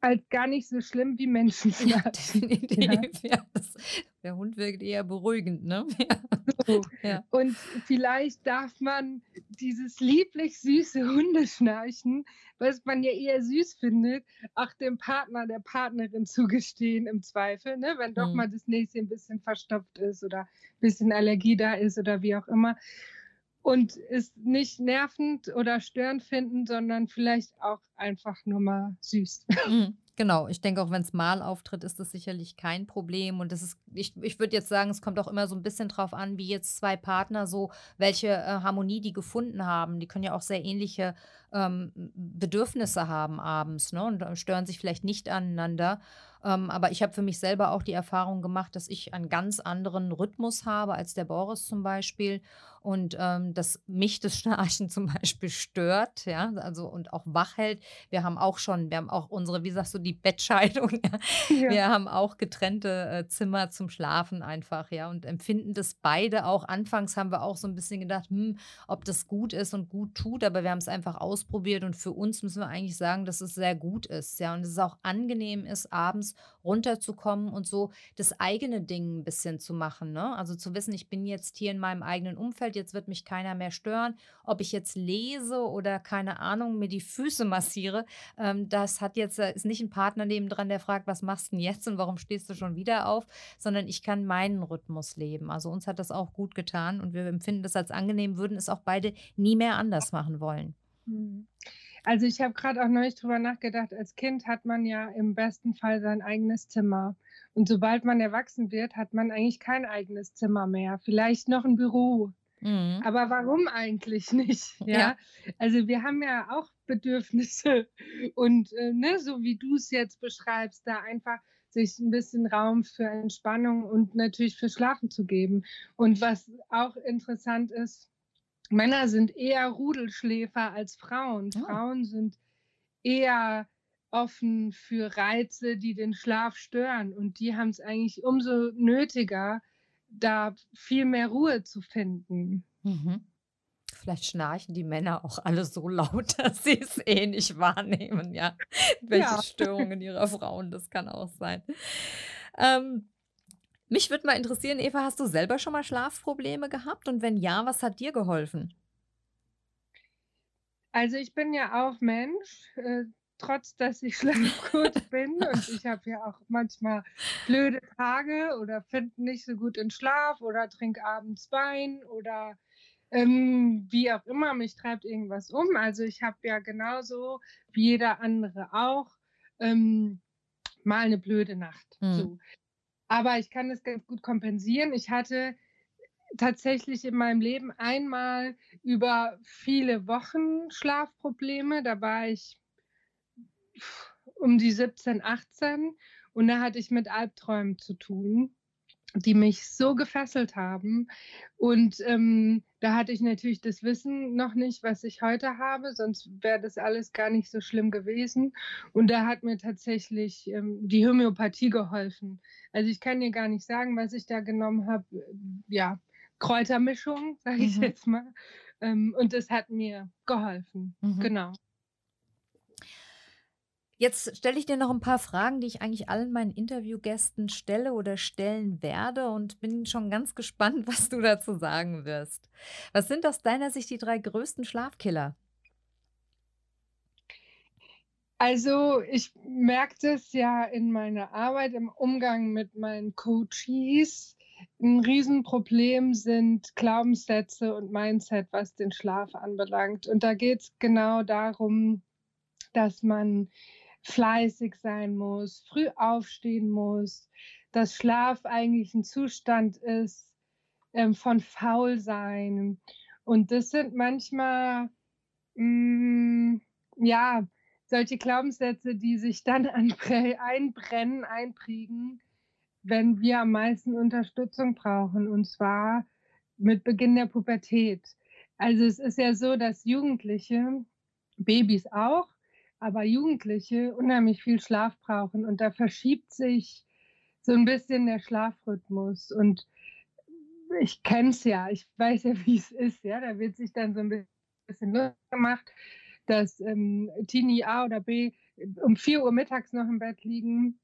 als gar nicht so schlimm wie Menschen. Ja, definitiv. Ja. Das, der Hund wirkt eher beruhigend, ne? Ja. Ja. Und vielleicht darf man dieses lieblich süße Hundeschnarchen, was man ja eher süß findet, auch dem Partner, der Partnerin zugestehen im Zweifel, ne? Wenn doch mhm. mal das nächste ein bisschen verstopft ist oder ein bisschen Allergie da ist oder wie auch immer und es nicht nervend oder störend finden, sondern vielleicht auch einfach nur mal süß. Mhm, genau, ich denke auch, wenn es mal auftritt, ist das sicherlich kein Problem. Und das ist, ich, ich würde jetzt sagen, es kommt auch immer so ein bisschen drauf an, wie jetzt zwei Partner so, welche äh, Harmonie die gefunden haben. Die können ja auch sehr ähnliche ähm, Bedürfnisse haben abends ne? und stören sich vielleicht nicht aneinander. Ähm, aber ich habe für mich selber auch die Erfahrung gemacht, dass ich einen ganz anderen Rhythmus habe als der Boris zum Beispiel und ähm, dass mich das Schnarchen zum Beispiel stört, ja, also und auch wach hält. Wir haben auch schon, wir haben auch unsere, wie sagst du, die Bettscheidung. Ja. Wir haben auch getrennte äh, Zimmer zum Schlafen einfach, ja, und empfinden das beide auch. Anfangs haben wir auch so ein bisschen gedacht, hm, ob das gut ist und gut tut, aber wir haben es einfach ausprobiert und für uns müssen wir eigentlich sagen, dass es sehr gut ist, ja, und es auch angenehm ist, abends runterzukommen und so das eigene Ding ein bisschen zu machen, ne? Also zu wissen, ich bin jetzt hier in meinem eigenen Umfeld, jetzt wird mich keiner mehr stören, ob ich jetzt lese oder keine Ahnung, mir die Füße massiere, ähm, das hat jetzt, äh, ist nicht ein Partner nebendran, der fragt, was machst du denn jetzt und warum stehst du schon wieder auf, sondern ich kann meinen Rhythmus leben. Also uns hat das auch gut getan und wir empfinden das als angenehm, würden es auch beide nie mehr anders machen wollen. Mhm. Also ich habe gerade auch neulich drüber nachgedacht, als Kind hat man ja im besten Fall sein eigenes Zimmer. Und sobald man erwachsen wird, hat man eigentlich kein eigenes Zimmer mehr. Vielleicht noch ein Büro. Mhm. Aber warum eigentlich nicht? Ja? ja? Also wir haben ja auch Bedürfnisse und äh, ne, so wie du es jetzt beschreibst, da einfach sich ein bisschen Raum für Entspannung und natürlich für Schlafen zu geben. Und was auch interessant ist, Männer sind eher Rudelschläfer als Frauen. Oh. Frauen sind eher offen für Reize, die den Schlaf stören. Und die haben es eigentlich umso nötiger, da viel mehr Ruhe zu finden. Mhm. Vielleicht schnarchen die Männer auch alle so laut, dass sie es eh nicht wahrnehmen, ja. Welche ja. Störungen ihrer Frauen, das kann auch sein. Ähm, mich würde mal interessieren, Eva, hast du selber schon mal Schlafprobleme gehabt? Und wenn ja, was hat dir geholfen? Also ich bin ja auch Mensch, äh, trotz dass ich Schlafcoach bin und ich habe ja auch manchmal blöde Tage oder finde nicht so gut in Schlaf oder trinke abends Wein oder ähm, wie auch immer, mich treibt irgendwas um. Also ich habe ja genauso wie jeder andere auch ähm, mal eine blöde Nacht. Mhm. So. Aber ich kann das ganz gut kompensieren. Ich hatte tatsächlich in meinem Leben einmal über viele Wochen Schlafprobleme. Da war ich um die 17, 18 und da hatte ich mit Albträumen zu tun die mich so gefesselt haben. Und ähm, da hatte ich natürlich das Wissen noch nicht, was ich heute habe, sonst wäre das alles gar nicht so schlimm gewesen. Und da hat mir tatsächlich ähm, die Homöopathie geholfen. Also ich kann dir gar nicht sagen, was ich da genommen habe. Ja, Kräutermischung, sage ich mhm. jetzt mal. Ähm, und das hat mir geholfen. Mhm. Genau. Jetzt stelle ich dir noch ein paar Fragen, die ich eigentlich allen meinen Interviewgästen stelle oder stellen werde und bin schon ganz gespannt, was du dazu sagen wirst. Was sind aus deiner Sicht die drei größten Schlafkiller? Also ich merke das ja in meiner Arbeit, im Umgang mit meinen Coaches. Ein Riesenproblem sind Glaubenssätze und Mindset, was den Schlaf anbelangt. Und da geht es genau darum, dass man fleißig sein muss, früh aufstehen muss, dass Schlaf eigentlich ein Zustand ist ähm, von Faulsein. Und das sind manchmal, mh, mm, ja, solche Glaubenssätze, die sich dann einbrennen, einprägen, wenn wir am meisten Unterstützung brauchen, und zwar mit Beginn der Pubertät. Also es ist ja so, dass Jugendliche, Babys auch, aber Jugendliche unheimlich viel Schlaf brauchen und da verschiebt sich so ein bisschen der Schlafrhythmus und ich kenne es ja, ich weiß ja, wie es ist, ja, da wird sich dann so ein bisschen Lust gemacht, dass ähm, Teenie A oder B um 4 Uhr mittags noch im Bett liegen.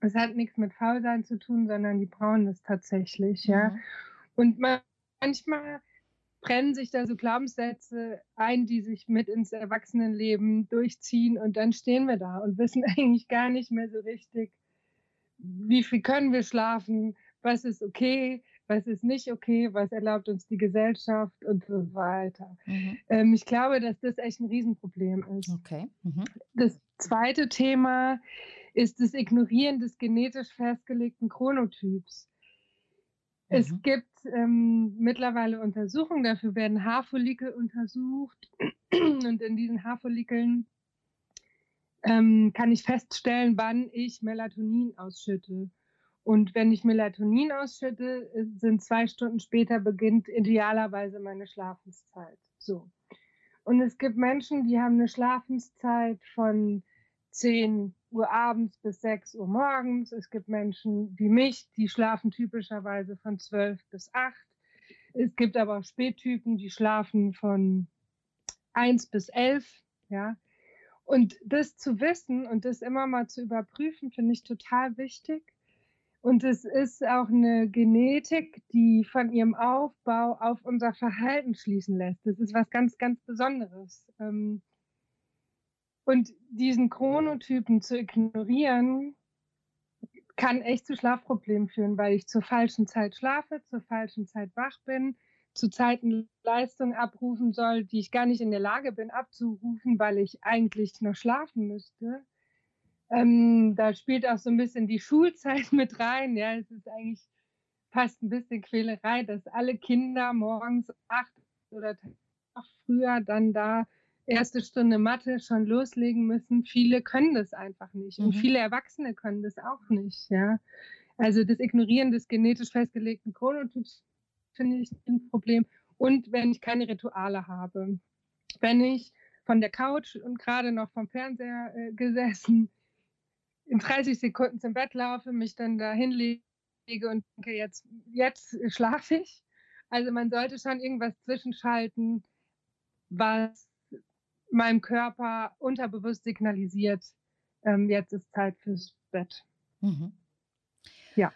Es hat nichts mit Faulsein zu tun, sondern die brauchen es tatsächlich, ja. Mhm. Und manchmal brennen sich da so Glaubenssätze ein, die sich mit ins Erwachsenenleben durchziehen und dann stehen wir da und wissen eigentlich gar nicht mehr so richtig, wie viel können wir schlafen, was ist okay, was ist nicht okay, was erlaubt uns die Gesellschaft und so weiter. Mhm. Ähm, ich glaube, dass das echt ein Riesenproblem ist. Okay. Mhm. Das zweite Thema ist das Ignorieren des genetisch festgelegten Chronotyps. Es mhm. gibt ähm, mittlerweile Untersuchungen, dafür werden Haarfollikel untersucht und in diesen Haarfollikeln ähm, kann ich feststellen, wann ich Melatonin ausschütte. Und wenn ich Melatonin ausschütte, äh, sind zwei Stunden später beginnt idealerweise meine Schlafenszeit. So. Und es gibt Menschen, die haben eine Schlafenszeit von 10, Uhr abends bis 6 Uhr morgens. Es gibt Menschen wie mich, die schlafen typischerweise von 12 bis 8. Es gibt aber auch Spättypen, die schlafen von 1 bis 11. Ja. Und das zu wissen und das immer mal zu überprüfen, finde ich total wichtig. Und es ist auch eine Genetik, die von ihrem Aufbau auf unser Verhalten schließen lässt. Das ist was ganz, ganz Besonderes. Ähm, und diesen Chronotypen zu ignorieren, kann echt zu Schlafproblemen führen, weil ich zur falschen Zeit schlafe, zur falschen Zeit wach bin, zu Zeiten Leistung abrufen soll, die ich gar nicht in der Lage bin abzurufen, weil ich eigentlich noch schlafen müsste. Ähm, da spielt auch so ein bisschen die Schulzeit mit rein. Ja, es ist eigentlich fast ein bisschen Quälerei, dass alle Kinder morgens acht oder früher dann da erste Stunde Mathe schon loslegen müssen. Viele können das einfach nicht. Und mhm. viele Erwachsene können das auch nicht. Ja. Also das Ignorieren des genetisch festgelegten Chronotyps finde ich ein Problem. Und wenn ich keine Rituale habe. Wenn ich von der Couch und gerade noch vom Fernseher äh, gesessen in 30 Sekunden zum Bett laufe, mich dann da hinlege und denke, jetzt, jetzt schlafe ich. Also man sollte schon irgendwas zwischenschalten, was meinem Körper unterbewusst signalisiert, ähm, jetzt ist Zeit fürs Bett. Mhm. Ja.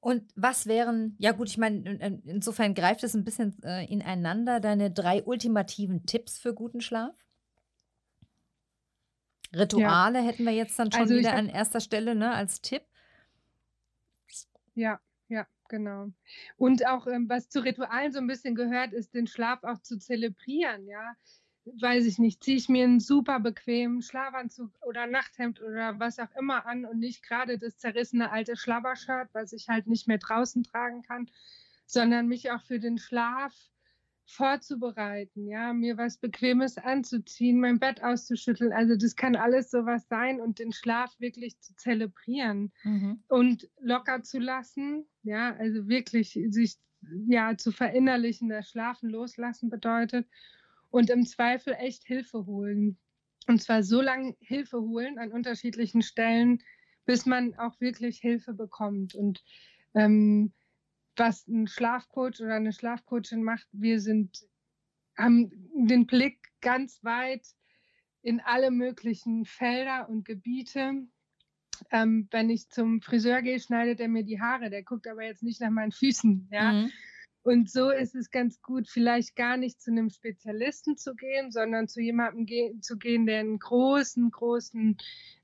Und was wären, ja gut, ich meine, insofern greift es ein bisschen äh, ineinander, deine drei ultimativen Tipps für guten Schlaf? Rituale ja. hätten wir jetzt dann schon also wieder an erster Stelle ne, als Tipp. Ja, ja, genau. Und auch ähm, was zu Ritualen so ein bisschen gehört, ist den Schlaf auch zu zelebrieren, ja weiß ich nicht, ziehe ich mir einen super bequemen Schlafanzug oder Nachthemd oder was auch immer an und nicht gerade das zerrissene alte Schlabbershirt, was ich halt nicht mehr draußen tragen kann, sondern mich auch für den Schlaf vorzubereiten, ja, mir was Bequemes anzuziehen, mein Bett auszuschütteln. Also das kann alles sowas sein und den Schlaf wirklich zu zelebrieren mhm. und locker zu lassen, ja, also wirklich sich ja zu verinnerlichen, dass Schlafen loslassen bedeutet und im Zweifel echt Hilfe holen. Und zwar so lange Hilfe holen an unterschiedlichen Stellen, bis man auch wirklich Hilfe bekommt. Und ähm, was ein Schlafcoach oder eine Schlafcoachin macht, wir sind, haben den Blick ganz weit in alle möglichen Felder und Gebiete. Ähm, wenn ich zum Friseur gehe, schneidet er mir die Haare. Der guckt aber jetzt nicht nach meinen Füßen. Ja? Mhm. Und so ist es ganz gut, vielleicht gar nicht zu einem Spezialisten zu gehen, sondern zu jemandem ge zu gehen, der einen großen, großen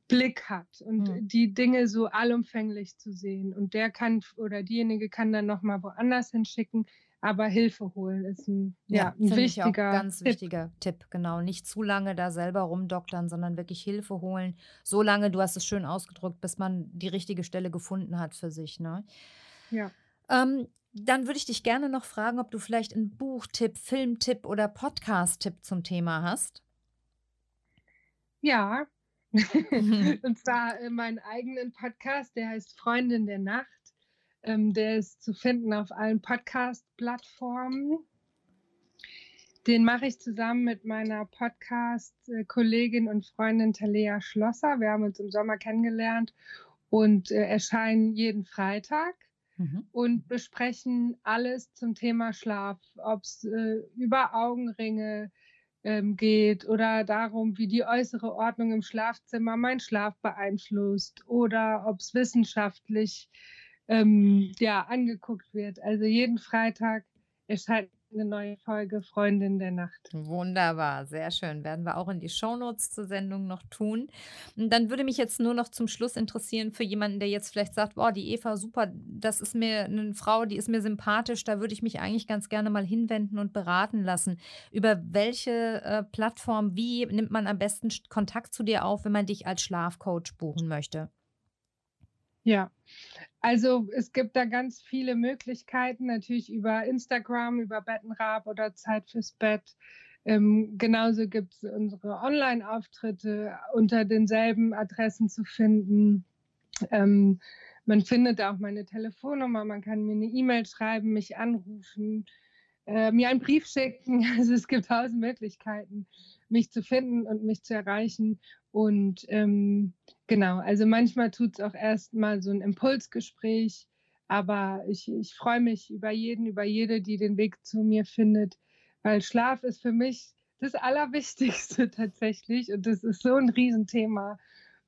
Blick hat und mhm. die Dinge so allumfänglich zu sehen. Und der kann oder diejenige kann dann nochmal woanders hinschicken, aber Hilfe holen ist ein, ja, ja ein wichtiger, ich ganz Tipp. wichtiger Tipp. Genau, nicht zu lange da selber rumdoktern, sondern wirklich Hilfe holen. So lange, du hast es schön ausgedrückt, bis man die richtige Stelle gefunden hat für sich. Ne? Ja. Ähm, dann würde ich dich gerne noch fragen, ob du vielleicht einen Buchtipp, Filmtipp oder Podcast-Tipp zum Thema hast. Ja, und zwar äh, meinen eigenen Podcast, der heißt Freundin der Nacht. Ähm, der ist zu finden auf allen Podcast-Plattformen. Den mache ich zusammen mit meiner Podcast-Kollegin und Freundin Talea Schlosser. Wir haben uns im Sommer kennengelernt und äh, erscheinen jeden Freitag mhm. und besprechen alles zum Thema Schlaf, ob es äh, über Augenringe ähm, geht oder darum, wie die äußere Ordnung im Schlafzimmer meinen Schlaf beeinflusst oder ob es wissenschaftlich ähm, ja, angeguckt wird. Also jeden Freitag erscheint eine neue Folge Freundin der Nacht. Wunderbar, sehr schön. Werden wir auch in die Shownotes zur Sendung noch tun. Und dann würde mich jetzt nur noch zum Schluss interessieren für jemanden, der jetzt vielleicht sagt, boah, die Eva, super, das ist mir eine Frau, die ist mir sympathisch, da würde ich mich eigentlich ganz gerne mal hinwenden und beraten lassen. Über welche äh, Plattform, wie nimmt man am besten Kontakt zu dir auf, wenn man dich als Schlafcoach buchen möchte? Ja, also es gibt da ganz viele Möglichkeiten, natürlich über Instagram, über Bettenrab oder Zeit fürs Bett. Ähm, genauso gibt es unsere Online-Auftritte unter denselben Adressen zu finden. Ähm, man findet auch meine Telefonnummer, man kann mir eine E-Mail schreiben, mich anrufen. Äh, mir einen Brief schicken. Also es gibt tausend Möglichkeiten, mich zu finden und mich zu erreichen. Und ähm, genau, also manchmal tut es auch erst mal so ein Impulsgespräch, aber ich, ich freue mich über jeden, über jede, die den Weg zu mir findet, weil Schlaf ist für mich das Allerwichtigste tatsächlich und das ist so ein Riesenthema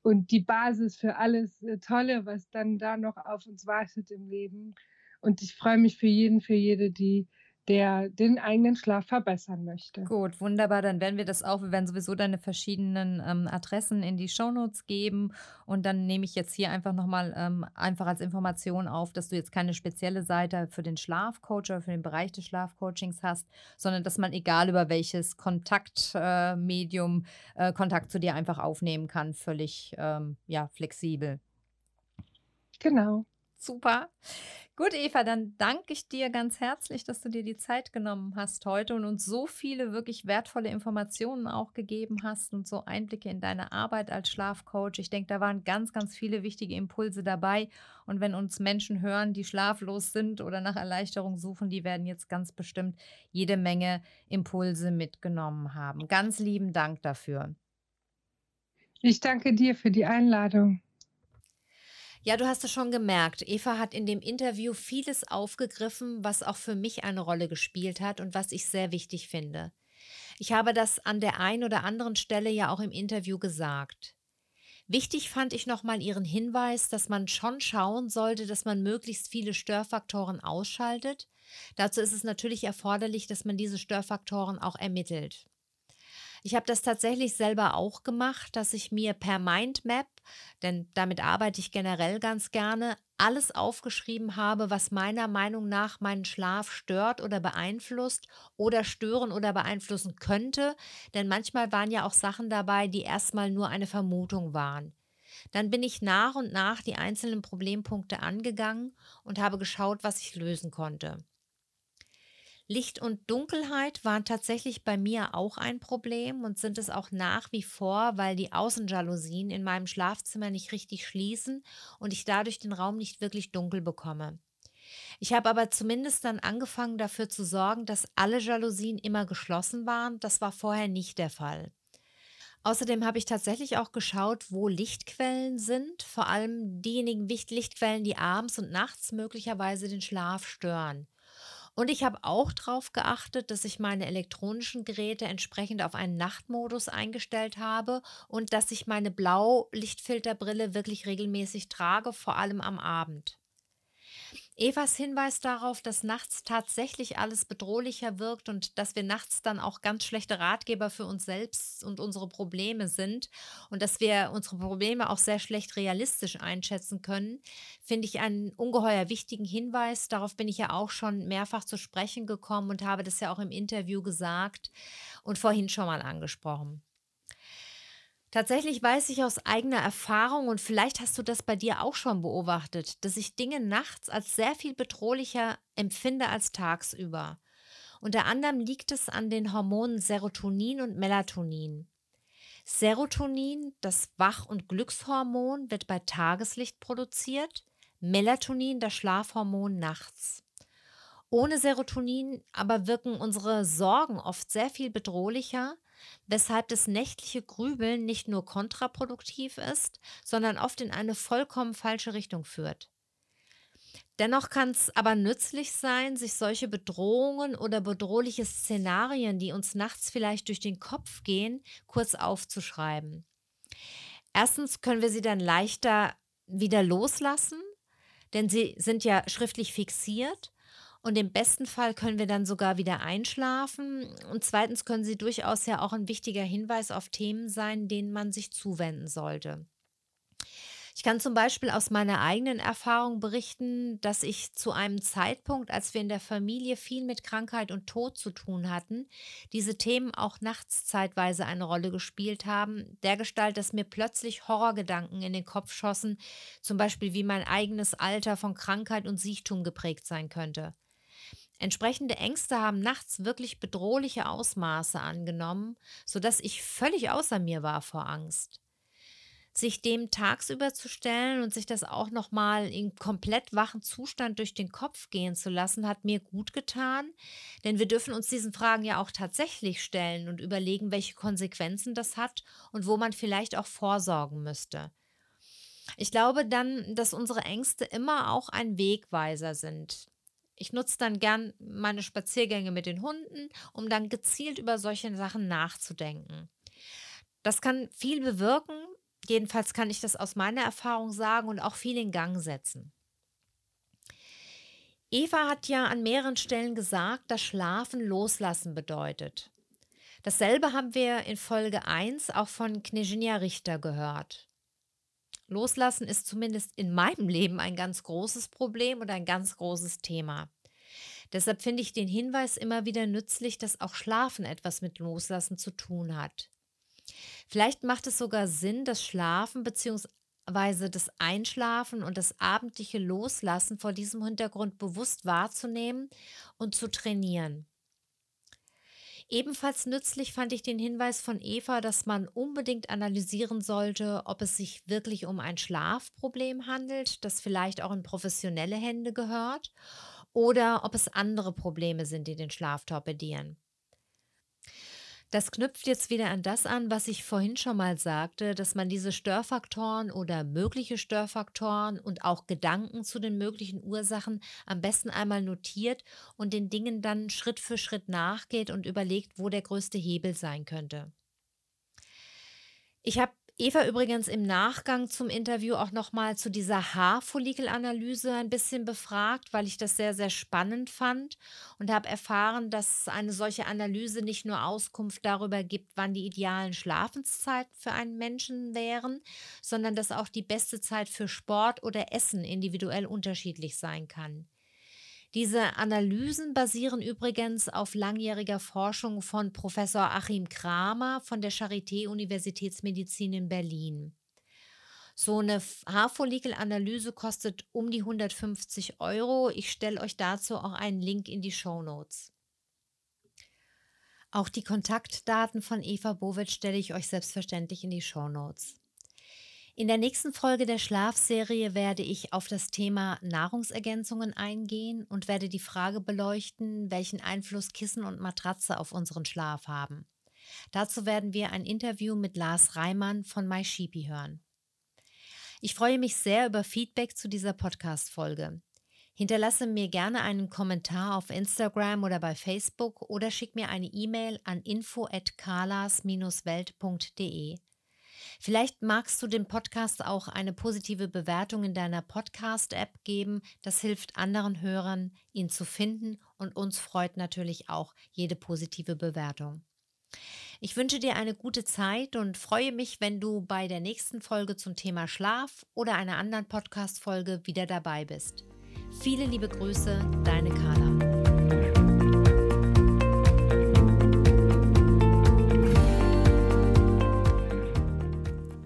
und die Basis für alles äh, Tolle, was dann da noch auf uns wartet im Leben. Und ich freue mich für jeden, für jede, die der den eigenen Schlaf verbessern möchte. Gut, wunderbar. Dann werden wir das auch, wir werden sowieso deine verschiedenen ähm, Adressen in die Shownotes geben. Und dann nehme ich jetzt hier einfach nochmal ähm, einfach als Information auf, dass du jetzt keine spezielle Seite für den Schlafcoach oder für den Bereich des Schlafcoachings hast, sondern dass man egal über welches Kontaktmedium äh, äh, Kontakt zu dir einfach aufnehmen kann, völlig ähm, ja, flexibel. Genau. Super. Gut, Eva, dann danke ich dir ganz herzlich, dass du dir die Zeit genommen hast heute und uns so viele wirklich wertvolle Informationen auch gegeben hast und so Einblicke in deine Arbeit als Schlafcoach. Ich denke, da waren ganz, ganz viele wichtige Impulse dabei. Und wenn uns Menschen hören, die schlaflos sind oder nach Erleichterung suchen, die werden jetzt ganz bestimmt jede Menge Impulse mitgenommen haben. Ganz lieben Dank dafür. Ich danke dir für die Einladung. Ja, du hast es schon gemerkt. Eva hat in dem Interview vieles aufgegriffen, was auch für mich eine Rolle gespielt hat und was ich sehr wichtig finde. Ich habe das an der einen oder anderen Stelle ja auch im Interview gesagt. Wichtig fand ich nochmal ihren Hinweis, dass man schon schauen sollte, dass man möglichst viele Störfaktoren ausschaltet. Dazu ist es natürlich erforderlich, dass man diese Störfaktoren auch ermittelt. Ich habe das tatsächlich selber auch gemacht, dass ich mir per Mindmap, denn damit arbeite ich generell ganz gerne, alles aufgeschrieben habe, was meiner Meinung nach meinen Schlaf stört oder beeinflusst oder stören oder beeinflussen könnte. Denn manchmal waren ja auch Sachen dabei, die erstmal nur eine Vermutung waren. Dann bin ich nach und nach die einzelnen Problempunkte angegangen und habe geschaut, was ich lösen konnte. Licht und Dunkelheit waren tatsächlich bei mir auch ein Problem und sind es auch nach wie vor, weil die Außenjalousien in meinem Schlafzimmer nicht richtig schließen und ich dadurch den Raum nicht wirklich dunkel bekomme. Ich habe aber zumindest dann angefangen dafür zu sorgen, dass alle Jalousien immer geschlossen waren. Das war vorher nicht der Fall. Außerdem habe ich tatsächlich auch geschaut, wo Lichtquellen sind, vor allem diejenigen Lichtquellen, die abends und nachts möglicherweise den Schlaf stören. Und ich habe auch darauf geachtet, dass ich meine elektronischen Geräte entsprechend auf einen Nachtmodus eingestellt habe und dass ich meine Blaulichtfilterbrille wirklich regelmäßig trage, vor allem am Abend. Evas Hinweis darauf, dass nachts tatsächlich alles bedrohlicher wirkt und dass wir nachts dann auch ganz schlechte Ratgeber für uns selbst und unsere Probleme sind und dass wir unsere Probleme auch sehr schlecht realistisch einschätzen können, finde ich einen ungeheuer wichtigen Hinweis. Darauf bin ich ja auch schon mehrfach zu sprechen gekommen und habe das ja auch im Interview gesagt und vorhin schon mal angesprochen. Tatsächlich weiß ich aus eigener Erfahrung und vielleicht hast du das bei dir auch schon beobachtet, dass ich Dinge nachts als sehr viel bedrohlicher empfinde als tagsüber. Unter anderem liegt es an den Hormonen Serotonin und Melatonin. Serotonin, das Wach- und Glückshormon, wird bei Tageslicht produziert, Melatonin, das Schlafhormon, nachts. Ohne Serotonin aber wirken unsere Sorgen oft sehr viel bedrohlicher, weshalb das nächtliche Grübeln nicht nur kontraproduktiv ist, sondern oft in eine vollkommen falsche Richtung führt. Dennoch kann es aber nützlich sein, sich solche Bedrohungen oder bedrohliche Szenarien, die uns nachts vielleicht durch den Kopf gehen, kurz aufzuschreiben. Erstens können wir sie dann leichter wieder loslassen, denn sie sind ja schriftlich fixiert. Und im besten Fall können wir dann sogar wieder einschlafen. Und zweitens können sie durchaus ja auch ein wichtiger Hinweis auf Themen sein, denen man sich zuwenden sollte. Ich kann zum Beispiel aus meiner eigenen Erfahrung berichten, dass ich zu einem Zeitpunkt, als wir in der Familie viel mit Krankheit und Tod zu tun hatten, diese Themen auch nachts zeitweise eine Rolle gespielt haben, dergestalt, dass mir plötzlich Horrorgedanken in den Kopf schossen, zum Beispiel wie mein eigenes Alter von Krankheit und Siechtum geprägt sein könnte. Entsprechende Ängste haben nachts wirklich bedrohliche Ausmaße angenommen, sodass ich völlig außer mir war vor Angst. sich dem tagsüber zu stellen und sich das auch nochmal in komplett wachen Zustand durch den Kopf gehen zu lassen, hat mir gut getan. Denn wir dürfen uns diesen Fragen ja auch tatsächlich stellen und überlegen, welche Konsequenzen das hat und wo man vielleicht auch vorsorgen müsste. Ich glaube dann, dass unsere Ängste immer auch ein Wegweiser sind. Ich nutze dann gern meine Spaziergänge mit den Hunden, um dann gezielt über solche Sachen nachzudenken. Das kann viel bewirken, jedenfalls kann ich das aus meiner Erfahrung sagen und auch viel in Gang setzen. Eva hat ja an mehreren Stellen gesagt, dass Schlafen loslassen bedeutet. Dasselbe haben wir in Folge 1 auch von Knežinja Richter gehört. Loslassen ist zumindest in meinem Leben ein ganz großes Problem und ein ganz großes Thema. Deshalb finde ich den Hinweis immer wieder nützlich, dass auch Schlafen etwas mit Loslassen zu tun hat. Vielleicht macht es sogar Sinn, das Schlafen bzw. das Einschlafen und das abendliche Loslassen vor diesem Hintergrund bewusst wahrzunehmen und zu trainieren. Ebenfalls nützlich fand ich den Hinweis von Eva, dass man unbedingt analysieren sollte, ob es sich wirklich um ein Schlafproblem handelt, das vielleicht auch in professionelle Hände gehört, oder ob es andere Probleme sind, die den Schlaf torpedieren. Das knüpft jetzt wieder an das an, was ich vorhin schon mal sagte, dass man diese Störfaktoren oder mögliche Störfaktoren und auch Gedanken zu den möglichen Ursachen am besten einmal notiert und den Dingen dann Schritt für Schritt nachgeht und überlegt, wo der größte Hebel sein könnte. Ich habe Eva übrigens im Nachgang zum Interview auch nochmal zu dieser Haarfollikelanalyse ein bisschen befragt, weil ich das sehr, sehr spannend fand und habe erfahren, dass eine solche Analyse nicht nur Auskunft darüber gibt, wann die idealen Schlafenszeiten für einen Menschen wären, sondern dass auch die beste Zeit für Sport oder Essen individuell unterschiedlich sein kann. Diese Analysen basieren übrigens auf langjähriger Forschung von Professor Achim Kramer von der Charité Universitätsmedizin in Berlin. So eine Haarfollikelanalyse kostet um die 150 Euro. Ich stelle euch dazu auch einen Link in die Show Notes. Auch die Kontaktdaten von Eva Bowitz stelle ich euch selbstverständlich in die Show Notes. In der nächsten Folge der Schlafserie werde ich auf das Thema Nahrungsergänzungen eingehen und werde die Frage beleuchten, welchen Einfluss Kissen und Matratze auf unseren Schlaf haben. Dazu werden wir ein Interview mit Lars Reimann von MySheepy hören. Ich freue mich sehr über Feedback zu dieser Podcast-Folge. Hinterlasse mir gerne einen Kommentar auf Instagram oder bei Facebook oder schick mir eine E-Mail an info@kalas-welt.de. Vielleicht magst du dem Podcast auch eine positive Bewertung in deiner Podcast-App geben. Das hilft anderen Hörern, ihn zu finden und uns freut natürlich auch jede positive Bewertung. Ich wünsche dir eine gute Zeit und freue mich, wenn du bei der nächsten Folge zum Thema Schlaf oder einer anderen Podcast-Folge wieder dabei bist. Viele liebe Grüße, deine Carla.